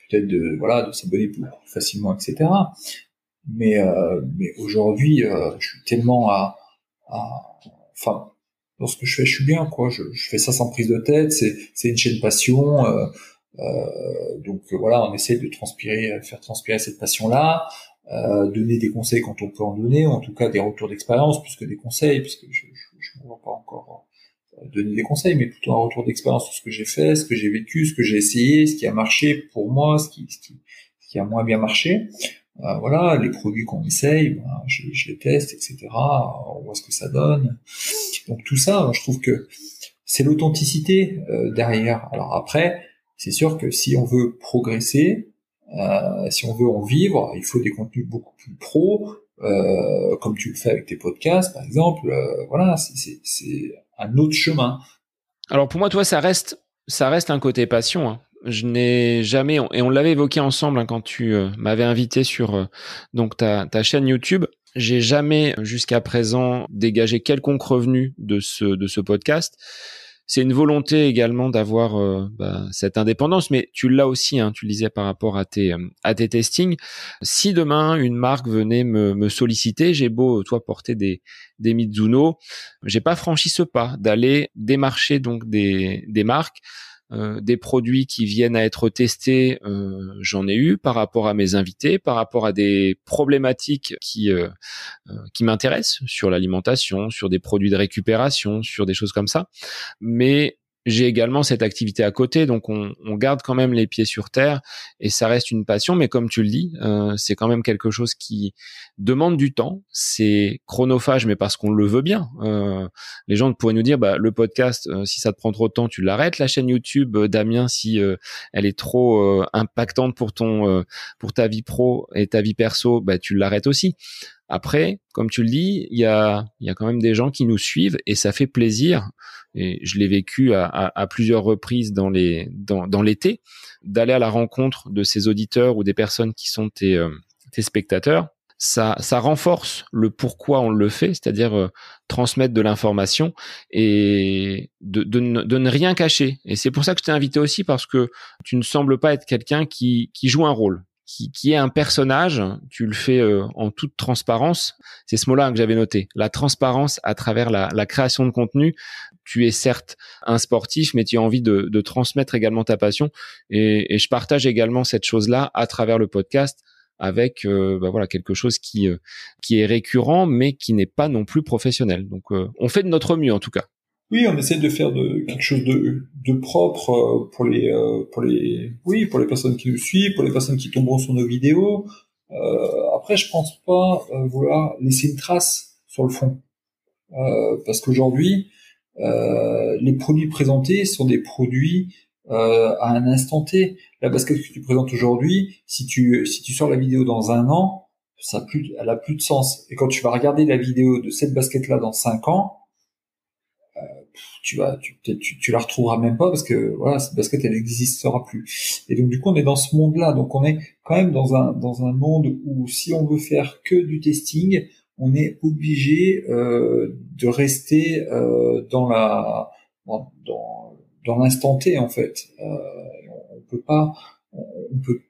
peut-être de voilà de s'abonner plus facilement, etc. Mais mais aujourd'hui, je suis tellement à, à enfin dans ce que je fais, je suis bien quoi. Je, je fais ça sans prise de tête. C'est une chaîne passion. Euh, euh, donc voilà, on essaie de transpirer, faire transpirer cette passion-là, euh, donner des conseils quand on peut en donner, en tout cas des retours d'expérience plus que des conseils, puisque je ne vois pas encore euh, donner des conseils, mais plutôt un retour d'expérience sur ce que j'ai fait, ce que j'ai vécu, ce que j'ai essayé, ce qui a marché pour moi, ce qui, ce qui, ce qui a moins bien marché. Euh, voilà, les produits qu'on essaye, ben, je, les teste, etc. On voit ce que ça donne. Donc tout ça, je trouve que c'est l'authenticité euh, derrière. Alors après, c'est sûr que si on veut progresser, euh, si on veut en vivre, il faut des contenus beaucoup plus pro, euh, comme tu le fais avec tes podcasts, par exemple. Euh, voilà, c'est un autre chemin. Alors pour moi, toi, ça reste, ça reste un côté passion. Hein. Je n'ai jamais, et on l'avait évoqué ensemble hein, quand tu m'avais invité sur donc ta, ta chaîne YouTube. J'ai jamais jusqu'à présent dégagé quelconque revenu de ce de ce podcast c'est une volonté également d'avoir euh, bah, cette indépendance, mais tu l'as aussi, hein, tu le disais par rapport à tes, euh, à tes testings. Si demain une marque venait me, me solliciter, j'ai beau toi porter des, des Mizuno, j'ai pas franchi ce pas d'aller démarcher donc des, des marques euh, des produits qui viennent à être testés, euh, j'en ai eu par rapport à mes invités, par rapport à des problématiques qui euh, qui m'intéressent sur l'alimentation, sur des produits de récupération, sur des choses comme ça. Mais j'ai également cette activité à côté, donc on, on, garde quand même les pieds sur terre et ça reste une passion. Mais comme tu le dis, euh, c'est quand même quelque chose qui demande du temps. C'est chronophage, mais parce qu'on le veut bien. Euh, les gens pourraient nous dire, bah, le podcast, euh, si ça te prend trop de temps, tu l'arrêtes. La chaîne YouTube, euh, Damien, si euh, elle est trop impactante pour ton, pour ta vie pro et ta vie perso, bah, tu l'arrêtes aussi. Après, comme tu le dis, il y a, y a quand même des gens qui nous suivent et ça fait plaisir. Et je l'ai vécu à, à, plusieurs reprises dans les dans, dans l'été, d'aller à la rencontre de ces auditeurs ou des personnes qui sont tes, euh, tes spectateurs. Ça, ça renforce le pourquoi on le fait, c'est-à-dire euh, transmettre de l'information et de, de, de, ne rien cacher. Et c'est pour ça que je t'ai invité aussi parce que tu ne sembles pas être quelqu'un qui, qui joue un rôle qui, est un personnage, tu le fais euh, en toute transparence. C'est ce mot-là que j'avais noté, la transparence à travers la, création de contenu. Tu es certes un sportif, mais tu as envie de, transmettre également ta passion. Et, je partage également cette chose-là à travers le podcast avec euh, bah voilà quelque chose qui euh, qui est récurrent mais qui n'est pas non plus professionnel. Donc on fait de notre mieux en tout cas. Oui, on essaie de faire de quelque chose de, de propre euh, pour les euh, pour les oui pour les personnes qui nous suivent, pour les personnes qui tomberont sur nos vidéos. Euh, après, je pense pas euh, vouloir laisser une trace sur le fond, parce qu'aujourd'hui, les produits présentés sont des produits à un instant T. La basket que tu présentes aujourd'hui, si tu si tu sors la vidéo dans un an, ça plus, elle a plus de sens. Et quand tu vas regarder la vidéo de cette basket là dans cinq ans tu vas, tu, tu, tu, la retrouveras même pas parce que voilà, cette basket elle n'existera plus. Et donc du coup on est dans ce monde-là, donc on est quand même dans un dans un monde où si on veut faire que du testing, on est obligé euh, de rester euh, dans la dans dans l'instant T en fait. Euh, on peut pas, on peut.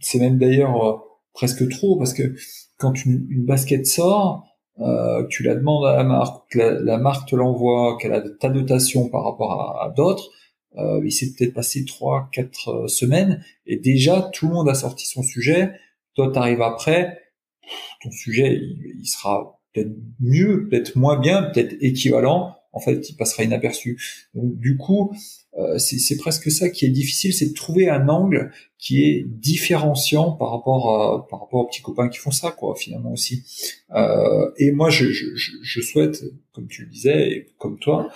C'est même d'ailleurs euh, presque trop parce que quand une, une basket sort, euh, tu la demandes à la marque, la, marque te l'envoie, qu'elle a ta dotation par rapport à, d'autres, euh, il s'est peut-être passé trois, quatre euh, semaines et déjà tout le monde a sorti son sujet. Toi, t'arrives après, ton sujet il sera peut-être mieux, peut-être moins bien, peut-être équivalent, en fait, il passera inaperçu. Donc du coup, euh, c'est presque ça qui est difficile, c'est de trouver un angle qui est différenciant par rapport à, par rapport aux petits copains qui font ça, quoi, finalement aussi. Euh, et moi, je, je, je, souhaite, comme tu le disais, et comme toi,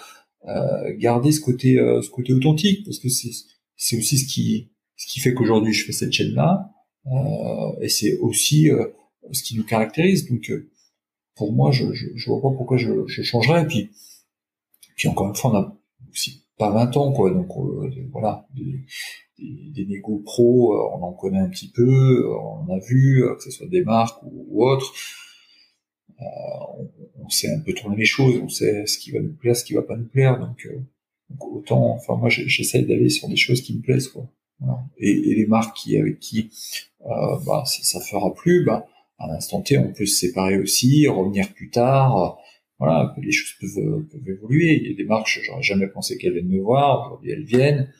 euh, garder ce côté, euh, ce côté authentique, parce que c'est aussi ce qui ce qui fait qu'aujourd'hui je fais cette chaîne là, euh, et c'est aussi ce qui nous caractérise. Donc pour moi, je, je, je vois pas pourquoi je, je changerais. Et puis puis encore une fois, on a aussi pas 20 ans, quoi. Donc euh, voilà, des, des, des pro, euh, on en connaît un petit peu, euh, on a vu, que ce soit des marques ou, autres. on, sait un peu tourner les choses, on sait ce qui va nous plaire, ce qui va pas nous plaire. Donc Donc autant, enfin moi j'essaie d'aller sur des choses qui me plaisent quoi. Et, et, les marques qui avec qui euh, bah ça, ça fera plus, bah à l'instant T on peut se séparer aussi, revenir plus tard. Voilà, les choses peuvent, peuvent évoluer. Il y a des marques, j'aurais jamais pensé qu'elles viennent me voir, aujourd'hui elles viennent.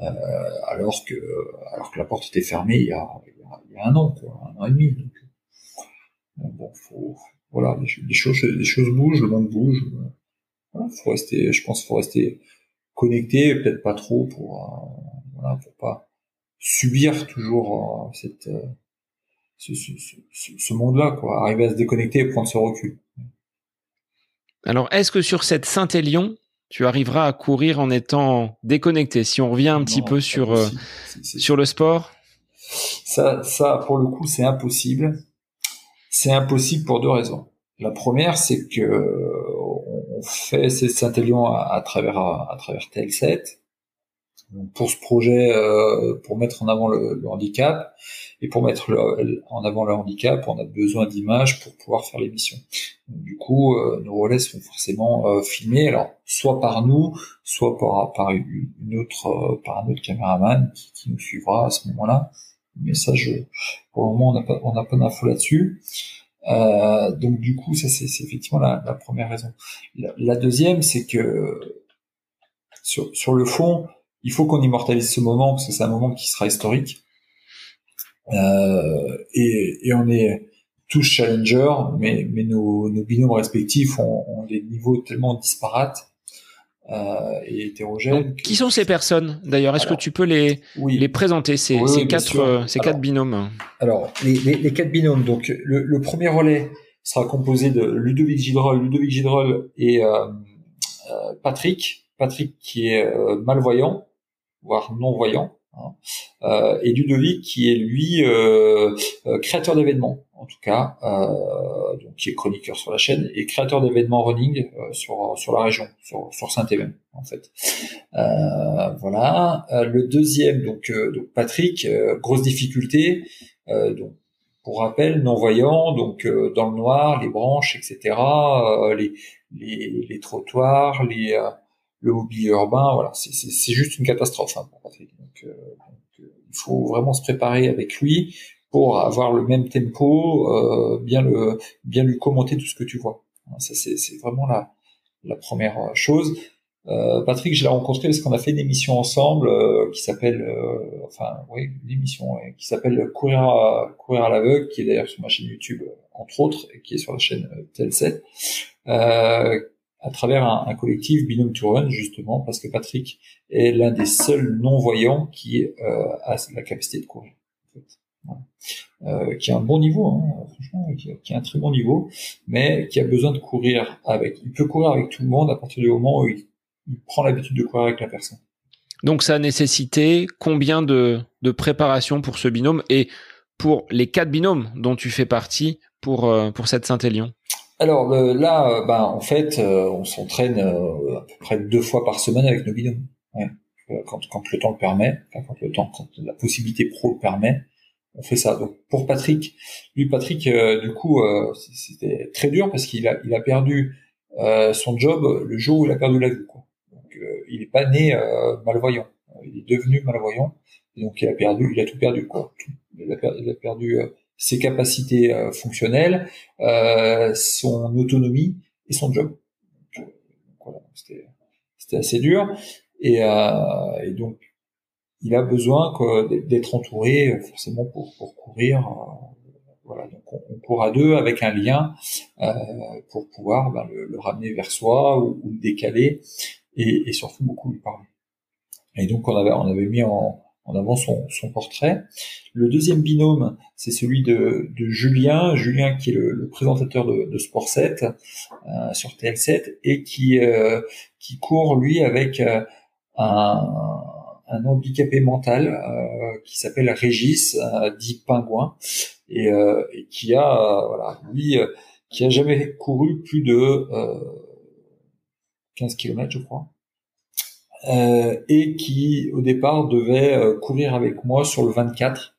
Euh, alors que alors que la porte était fermée il y a, il y a, un an, quoi, un an et demi. Donc, bon, faut, voilà, les, choses, les choses bougent, le monde bouge. Voilà, faut rester, je pense, faut rester connecté, peut-être pas trop pour, euh, voilà, pour pas subir toujours euh, cette, euh, ce, ce, ce, ce monde-là, quoi. Arriver à se déconnecter et prendre ce recul. Alors, est-ce que sur cette Saint-Élion, tu arriveras à courir en étant déconnecté Si on revient un petit peu sur, euh, sur le sport? Ça, ça, pour le coup, c'est impossible. C'est impossible pour deux raisons. La première, c'est que on fait ces Saint-Élion à, travers à, travers TL7 pour ce projet, euh, pour mettre en avant le, handicap et pour mettre en avant le handicap, on a besoin d'images pour pouvoir faire l'émission. Du coup, euh, nos relais sont forcément euh, filmés, alors soit par nous, soit par, une autre, par un autre caméraman qui, nous suivra à ce moment-là mais ça, je, pour le moment, on n'a pas, d'infos là-dessus. Donc du coup, ça c'est effectivement la, première raison. La, deuxième, c'est que sur le fond, il faut qu'on immortalise ce moment parce que c'est un moment qui sera historique. Euh, et, et, on est tous challengers, mais, mais nos, nos binômes respectifs ont, ont, des niveaux tellement disparates euh, et hétérogène. qui sont ces personnes d'ailleurs? Est-ce que tu peux les, les présenter ces, ces quatre, euh, ces quatre binômes? Alors, les, les, les, quatre binômes. Donc, le, le, premier relais sera composé de Ludovic Gidrol, Ludovic Gidrol et euh, euh Patrick. Patrick qui est euh, malvoyant, voire non-voyant. Hein, euh, et Ludovic qui est lui créateur d'événements en tout cas, euh, donc qui est chroniqueur sur la chaîne et créateur d'événements running euh, sur sur la région, sur sur Saint-Étienne en fait. Euh, voilà. Euh, le deuxième, donc, euh, donc Patrick, grosse difficulté. donc pour rappel, non voyant, donc dans le noir, les branches, etc. les, les trottoirs, les le mobilier urbain, voilà, c'est juste une catastrophe hein, pour Patrick. Donc, donc il faut vraiment se préparer avec lui pour avoir le même tempo, euh, bien le bien lui commenter tout ce que tu vois. Ça c'est vraiment la la première chose. Euh, Patrick, je l'ai rencontré parce qu'on a fait une émission ensemble euh, qui s'appelle, euh, enfin, oui, une émission qui s'appelle Courir à, courir à l'aveugle, qui est d'ailleurs sur ma chaîne YouTube entre autres, et qui est sur la chaîne Tel7, à travers un, un, collectif Binôme to Run justement parce que Patrick est l'un des seuls non voyants qui a la capacité de courir. Euh, qui a un bon niveau, hein, franchement, qui a, un très bon niveau, mais qui a besoin de courir avec. Il peut courir avec tout le monde à partir du moment où il, prend l'habitude de courir avec la personne. Donc ça a nécessité combien de, de préparation pour ce binôme et pour les quatre binômes dont tu fais partie pour, euh, pour cette Saint-Élion? Alors là, bah, en fait, euh, on s'entraîne à peu près deux fois par semaine avec nos binômes. Quand, le temps le permet, enfin, quand le temps, quand la possibilité pro le permet, on fait ça. Donc pour Patrick, lui Patrick, euh, du coup, euh, c'était très dur parce qu'il a, il a perdu euh, son job le jour où il a perdu la vue. Quoi. Donc il est pas né malvoyant, il est devenu malvoyant et donc il a perdu, il a tout perdu quoi. Il a perdu ses capacités fonctionnelles, son autonomie et son job. Voilà, c'était assez dur et, et donc il a besoin d'être entouré euh, forcément pour, pour courir. Euh, voilà, donc on, court à deux avec un lien euh, pour pouvoir ben, le, ramener vers soi ou, le décaler et, et, surtout beaucoup lui parler. Et donc on avait on avait mis en, en avant son, portrait. Le deuxième binôme, c'est celui de, Julien, Julien qui est le, présentateur de, de Sport 7 euh, sur TL7 et qui euh, qui court lui avec euh, un un handicapé mental qui s'appelle Régis, dit Pingouin, et, et qui a, voilà, lui, qui a jamais couru plus de 15 km, je crois. Euh, et qui au départ devait courir avec moi sur le 24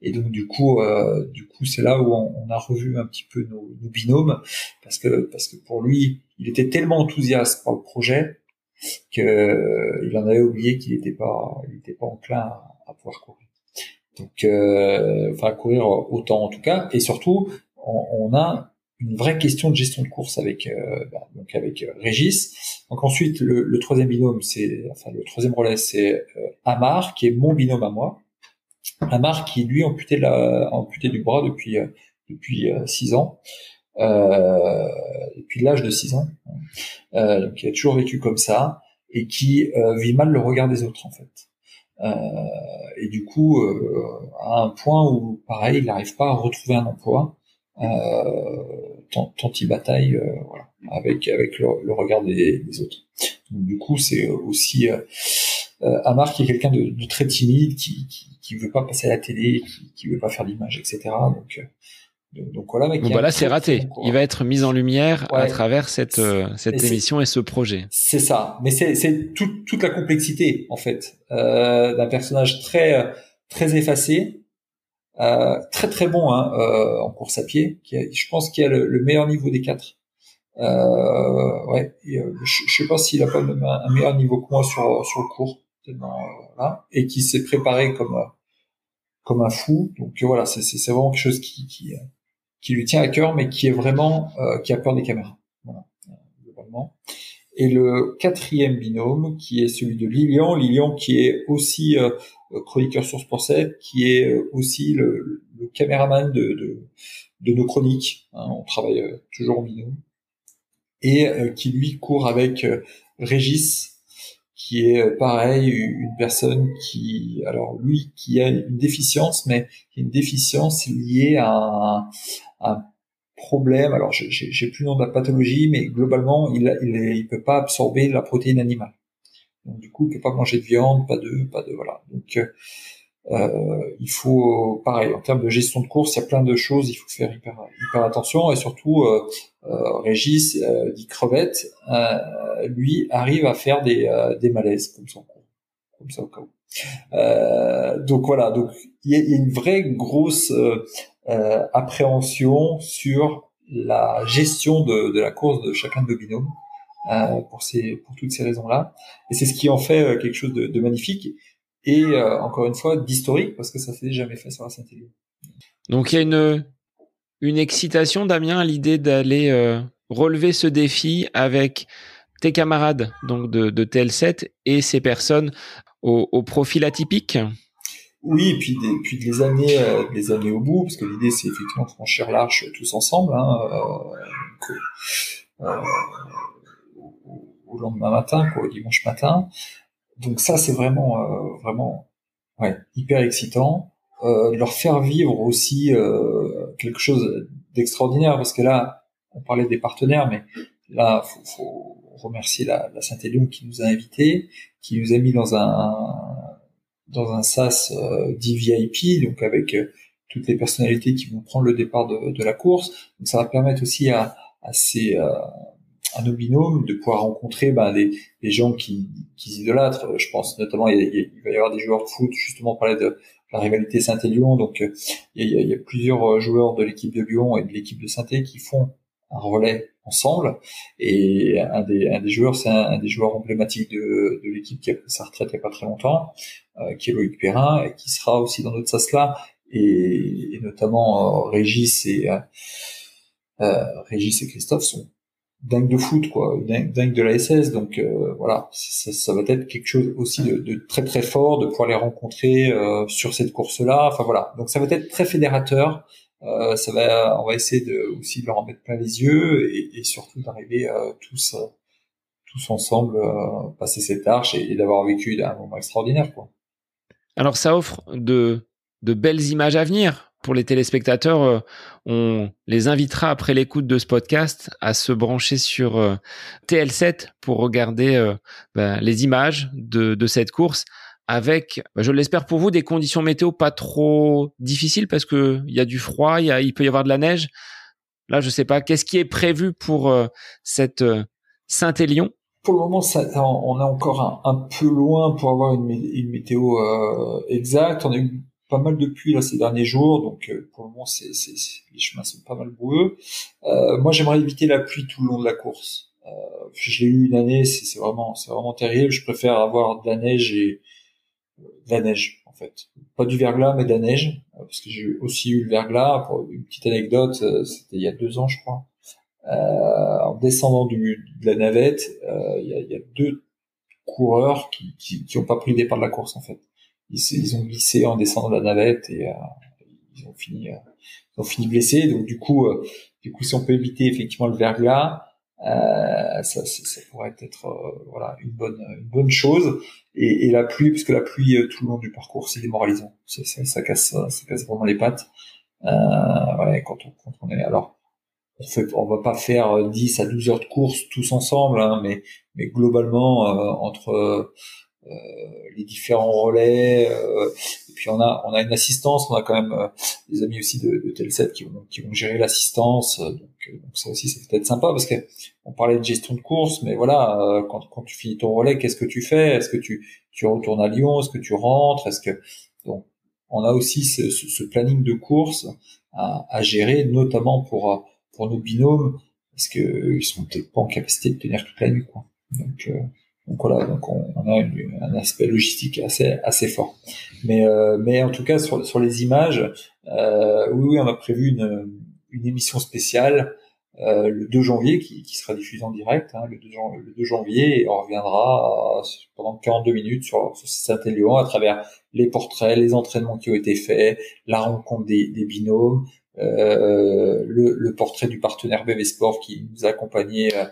et donc du coup euh, du coup c'est là où on, a revu un petit peu nos, binômes. Parce que parce que pour lui il était tellement enthousiaste par le projet que il en avait oublié qu'il n'était pas, il était pas enclin à, pouvoir courir. Donc, enfin courir autant en tout cas, et surtout, on a une vraie question de gestion de course avec euh, bah, donc avec euh, Régis. Donc ensuite le, le troisième binôme c'est enfin le troisième relais c'est euh, Amar qui est mon binôme à moi. Amar qui lui amputé la amputé du bras depuis depuis six ans. Euh, depuis l'âge de six ans, euh, donc il a toujours vécu comme ça et qui vit mal le regard des autres en fait. Euh, et du coup, à un point où, pareil, il n'arrive pas à retrouver un emploi, euh, tant, tant il bataille euh, voilà, avec avec le, le regard des, des, autres. Donc, du coup, c'est aussi euh, Amar qui est quelqu'un de, de, très timide, qui, qui qui veut pas passer à la télé, qui, qui veut pas faire d'image, etc. Donc donc voilà, donc voilà, c'est raté. Il va être mis en lumière à travers cette cette émission et ce projet. C'est ça, mais c'est c'est toute toute la complexité en fait euh, d'un personnage très très effacé euh, très très bon hein, euh, en course à pied. Qui je pense qu'il a le, meilleur niveau des quatre. Euh, ouais, je, je, sais pas s'il a pas un, meilleur niveau que moi sur sur le cours, tellement voilà, et qui s'est préparé comme comme un fou. Donc voilà, c'est c'est vraiment quelque chose qui qui qui lui tient à cœur, mais qui est vraiment qui a peur des caméras. Voilà, globalement. Et le quatrième binôme, qui est celui de Lilian, Lilian qui est aussi euh, chroniqueur sur Sport 7, qui est euh, aussi le, caméraman de, de, de, nos chroniques. Hein, on travaille euh, toujours en binôme. Et qui lui court avec Régis, qui est pareil, une personne qui, alors lui, qui a une déficience, mais une déficience liée à un, problème. Alors, j'ai plus le nom de la pathologie, mais globalement, il, il, il peut pas absorber la protéine animale. Du coup, il peut pas manger de viande, pas de, pas de voilà. Donc euh, euh, il faut, pareil, en termes de gestion de course, il y a plein de choses, il faut faire hyper, hyper attention et surtout, euh, euh, Régis euh, dit crevette, euh, lui arrive à faire des, des malaises comme ça, comme ça au cas où. donc voilà, donc il y a, une vraie grosse appréhension sur la gestion de, de, la course de chacun de nos binômes. Euh, pour ces pour toutes ces raisons-là. Et c'est ce qui en fait euh, quelque chose de, de magnifique et euh, encore une fois d'historique parce que ça s'est jamais fait sur la Saint-Élion. Donc il y a une une excitation, Damien, à l'idée d'aller relever ce défi avec tes camarades donc de, de TL7 et ces personnes au, au profil atypique? Oui, et puis des, puis des années, euh, des années au bout, parce que l'idée c'est effectivement de franchir l'arche tous ensemble. Hein, euh, au lendemain matin, quoi, au dimanche matin. Donc ça, c'est vraiment, euh, vraiment, ouais, hyper excitant. Euh, leur faire vivre aussi euh, quelque chose d'extraordinaire, parce que là, on parlait des partenaires, mais là, faut, faut remercier la, la Saint-Élion qui nous a invités, qui nous a mis dans un dans un sas euh, donc avec euh, toutes les personnalités qui vont prendre le départ de, de la course. Donc ça va permettre aussi à, à ces à nos binômes, de pouvoir rencontrer ben, des, des gens qui, qui idolâtrent. Je pense notamment, il, il, va y avoir des joueurs de foot, justement, on parlait de la rivalité Saint-Élion. Donc, euh, il, y a, il, y a, plusieurs euh, joueurs de l'équipe de Lyon et de l'équipe de saint qui font un relais ensemble. Et un des, un des joueurs, c'est un, des joueurs emblématiques de, de l'équipe qui a pris sa retraite il n'y a pas très longtemps, euh, qui est Loïc Perrin, et qui sera aussi dans notre sas-là, et, et, notamment euh, Régis et euh, Régis et Christophe sont dingue de foot, quoi, dingue, dingue de la SS. Donc euh, voilà, ça, ça, va être quelque chose aussi de, de, très très fort de pouvoir les rencontrer euh, sur cette course-là. Enfin voilà, donc ça va être très fédérateur. Euh, ça va, on va essayer de, aussi de leur en mettre plein les yeux et, et surtout d'arriver euh, tous tous ensemble passer cette arche et, et d'avoir vécu un moment extraordinaire, quoi. Alors ça offre de de belles images à venir pour les téléspectateurs, euh, on les invitera après l'écoute de ce podcast à se brancher sur euh, TL7 pour regarder euh, ben, les images de, cette course avec, ben, je l'espère pour vous, des conditions météo pas trop difficiles parce que il y a du froid, il, peut y avoir de la neige. Là, je sais pas, qu'est-ce qui est prévu pour cette Saint-Élion? Pour le moment, on est encore un, peu loin pour avoir une, météo exacte. Pas mal de pluie là ces derniers jours, donc euh, pour le moment c'est, c'est, les chemins sont pas mal boueux. Euh, moi j'aimerais éviter la pluie tout le long de la course. je l'ai eu une année, c'est vraiment, c'est vraiment terrible. Je préfère avoir de la neige et de la neige en fait, pas du verglas mais de la neige, parce que j'ai aussi eu le verglas. Une petite anecdote, c'était il y a deux ans je crois. en descendant du, de la navette, il y, a, y a deux coureurs qui, qui, qui ont pas pris le départ de la course en fait. Ils, ils ont glissé en descendant de la navette et ils ont fini, ils ont fini blessés. Donc du coup, du coup, si on peut éviter effectivement le verglas, euh, ça, ça, pourrait être euh, voilà une bonne une bonne chose. Et, et la pluie, puisque la pluie euh, tout le long du parcours, c'est démoralisant. Ça, ça, ça, casse ça casse vraiment les pattes. Euh, ouais, quand on, quand on est alors on fait on va pas faire 10 à 12 heures de course tous ensemble hein, mais mais globalement entre euh, les différents relais. Euh, et puis on a on a une assistance, on a quand même euh, des amis aussi de, de Telset qui vont qui vont gérer l'assistance. Donc, donc ça aussi c'est peut-être sympa parce que on parlait de gestion de course, mais voilà quand quand tu finis ton relais, qu'est-ce que tu fais? Est-ce que tu tu retournes à Lyon? Est-ce que tu rentres? Est-ce que donc on a aussi ce, ce, planning de course à, à, gérer, notamment pour pour nos binômes, parce que ils sont peut-être pas en capacité de tenir toute la nuit, quoi. Donc donc voilà, donc on, a un aspect logistique assez assez fort. Mais euh, mais en tout cas sur sur les images, euh, oui oui on a prévu une une émission spéciale euh, le 2 janvier qui, qui sera diffusée en direct hein, le, 2 le 2 janvier et on reviendra pendant 42 minutes sur, sur Saint-Élion à travers les portraits, les entraînements qui ont été faits, la rencontre des, des binômes, euh, le, le, portrait du partenaire BV Sport qui nous a accompagnés euh,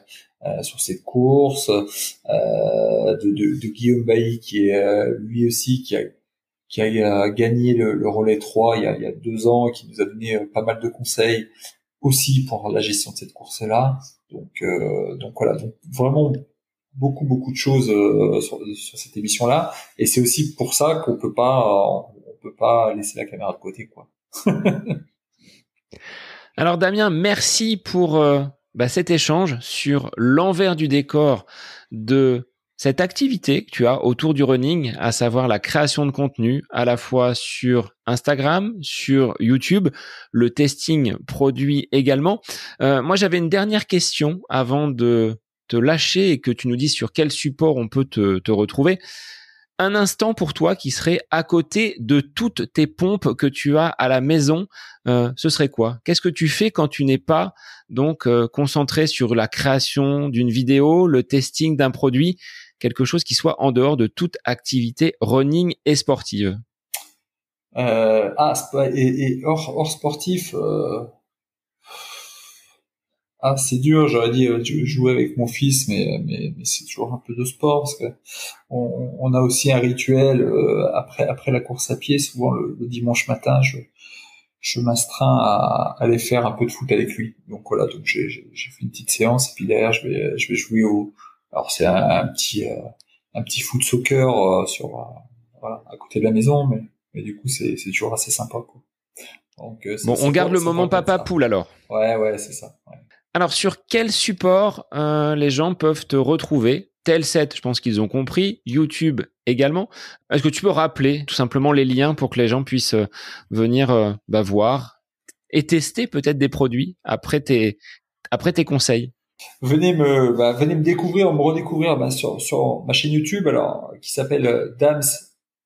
euh, sur cette course, euh, de, de, de, Guillaume Bailly qui est euh, lui aussi qui a qui a gagné le, le relais 3 il y, a, il y a deux ans, qui nous a donné pas mal de conseils aussi pour la gestion de cette course-là. Donc, euh, donc voilà, donc vraiment beaucoup beaucoup de choses sur, sur, cette émission-là, et c'est aussi pour ça qu'on peut pas on peut pas laisser la caméra de côté, quoi. Alors Damien, merci pour bah, cet échange sur l'envers du décor de cette activité que tu as autour du running, à savoir la création de contenu, à la fois sur Instagram, sur YouTube, le testing produit également. Euh, moi, j'avais une dernière question avant de te lâcher et que tu nous dises sur quel support on peut te retrouver un instant pour toi qui serait à côté de toutes tes pompes que tu as à la maison, euh, ce serait quoi? Qu'est-ce que tu fais quand tu n'es pas donc euh, concentré sur la création d'une vidéo, le testing d'un produit, quelque chose qui soit en dehors de toute activité running et sportive? Euh, Ah, et, hors sportif, ah, c'est dur, j'aurais dit euh, jouer avec mon fils, mais, mais, mais c'est toujours un peu de sport parce que on, on a aussi un rituel euh, après après la course à pied. Souvent le, dimanche matin, je je m'astreins à aller faire un peu de foot avec lui. Donc voilà, donc j'ai fait une petite séance et puis derrière je vais je vais jouer au. Alors c'est un, petit euh, un petit foot soccer sur voilà à côté de la maison, mais mais du coup c'est c'est toujours assez sympa quoi. Donc, bon, on garde le moment papa poule alors. Ouais, ouais, c'est ça. Ouais. Alors, sur quel support euh, les gens peuvent te retrouver? Tel set, je pense qu'ils ont compris. YouTube également. Est-ce que tu peux rappeler tout simplement les liens pour que les gens puissent euh, venir euh, bah, voir et tester peut-être des produits après tes, après tes conseils? Venez me, bah, venez me découvrir, me redécouvrir bah, sur, sur ma chaîne YouTube, alors qui s'appelle Dams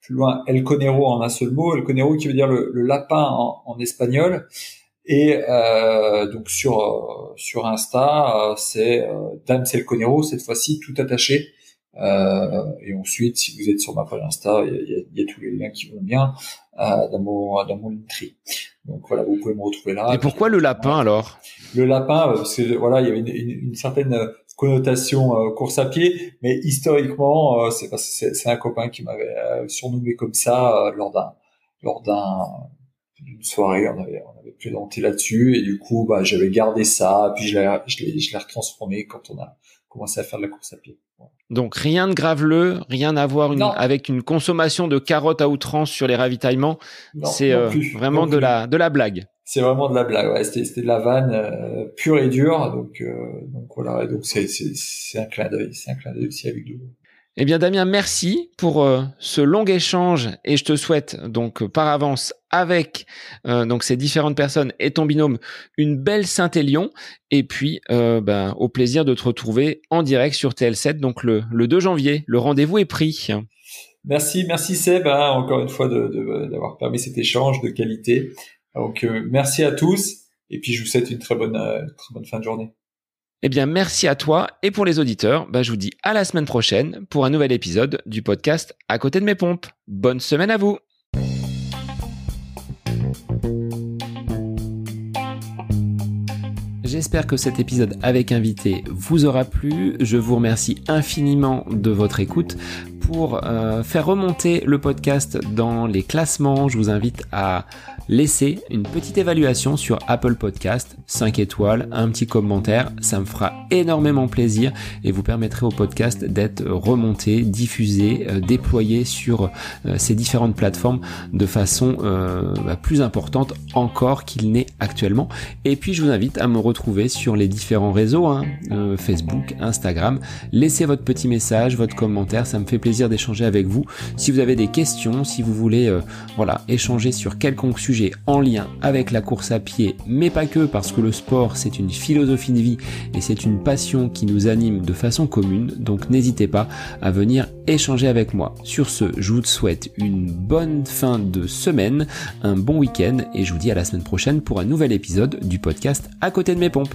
plus loin El Conero en un seul mot, El Conero qui veut dire le, lapin en espagnol. Et euh, donc sur euh, sur Insta, euh, c'est euh, Dame Conero cette fois-ci tout attaché. Euh, et ensuite, si vous êtes sur ma page Insta, il y a, y a, tous les liens qui vont bien euh, dans mon dans mon tri. Donc voilà, vous pouvez me retrouver là. Et pourquoi le lapin alors? Le lapin, parce que voilà, il y avait une, une, certaine connotation euh, course à pied, mais historiquement, euh, c'est c'est un copain qui m'avait surnommé comme ça lors d'un lors d'un une soirée, on avait, on avait plaisanté là-dessus, et du coup, bah, j'avais gardé ça, puis je l'ai, je l'ai, je l'ai retransformé quand on a commencé à faire de la course à pied. Donc rien de graveleux, rien à voir une, avec une consommation de carottes à outrance sur les ravitaillements. C'est euh, vraiment de la de la blague. C'est vraiment de la blague. Ouais, c'était, c'était de la vanne euh, pure et dure. Donc euh, donc voilà. Donc c'est c'est, c'est un clin d'œil. C'est un clin d'œil aussi avec nous. Eh bien Damien, merci pour euh, ce long échange et je te souhaite donc par avance avec euh, donc ces différentes personnes et ton binôme une belle Saint-Élion et puis euh, ben, au plaisir de te retrouver en direct sur TL7 donc le, le 2 janvier. Le rendez-vous est pris. Merci, merci Seb hein, encore une fois d'avoir permis cet échange de qualité. Donc merci à tous et puis je vous souhaite une très bonne très bonne fin de journée. Eh bien, merci à toi et pour les auditeurs, bah, je vous dis à la semaine prochaine pour un nouvel épisode du podcast À côté de mes pompes. Bonne semaine à vous. J'espère que cet épisode avec invité vous aura plu. Je vous remercie infiniment de votre écoute. Pour euh, faire remonter le podcast dans les classements, je vous invite à laissez une petite évaluation sur Apple Podcast, 5 étoiles, un petit commentaire, ça me fera énormément plaisir et vous permettrez au podcast d'être remonté, diffusé, euh, déployé sur euh, ces différentes plateformes de façon euh, bah, plus importante encore qu'il n'est actuellement. Et puis je vous invite à me retrouver sur les différents réseaux, hein, Facebook, Instagram. Laissez votre petit message, votre commentaire, ça me fait plaisir d'échanger avec vous. Si vous avez des questions, si vous voulez voilà, échanger sur quelconque sujet, en lien avec la course à pied, mais pas que parce que le sport c'est une philosophie de vie et c'est une passion qui nous anime de façon commune, donc n'hésitez pas à venir échanger avec moi. Sur ce, je vous souhaite une bonne fin de semaine, un bon week-end et je vous dis à la semaine prochaine pour un nouvel épisode du podcast à côté de mes pompes.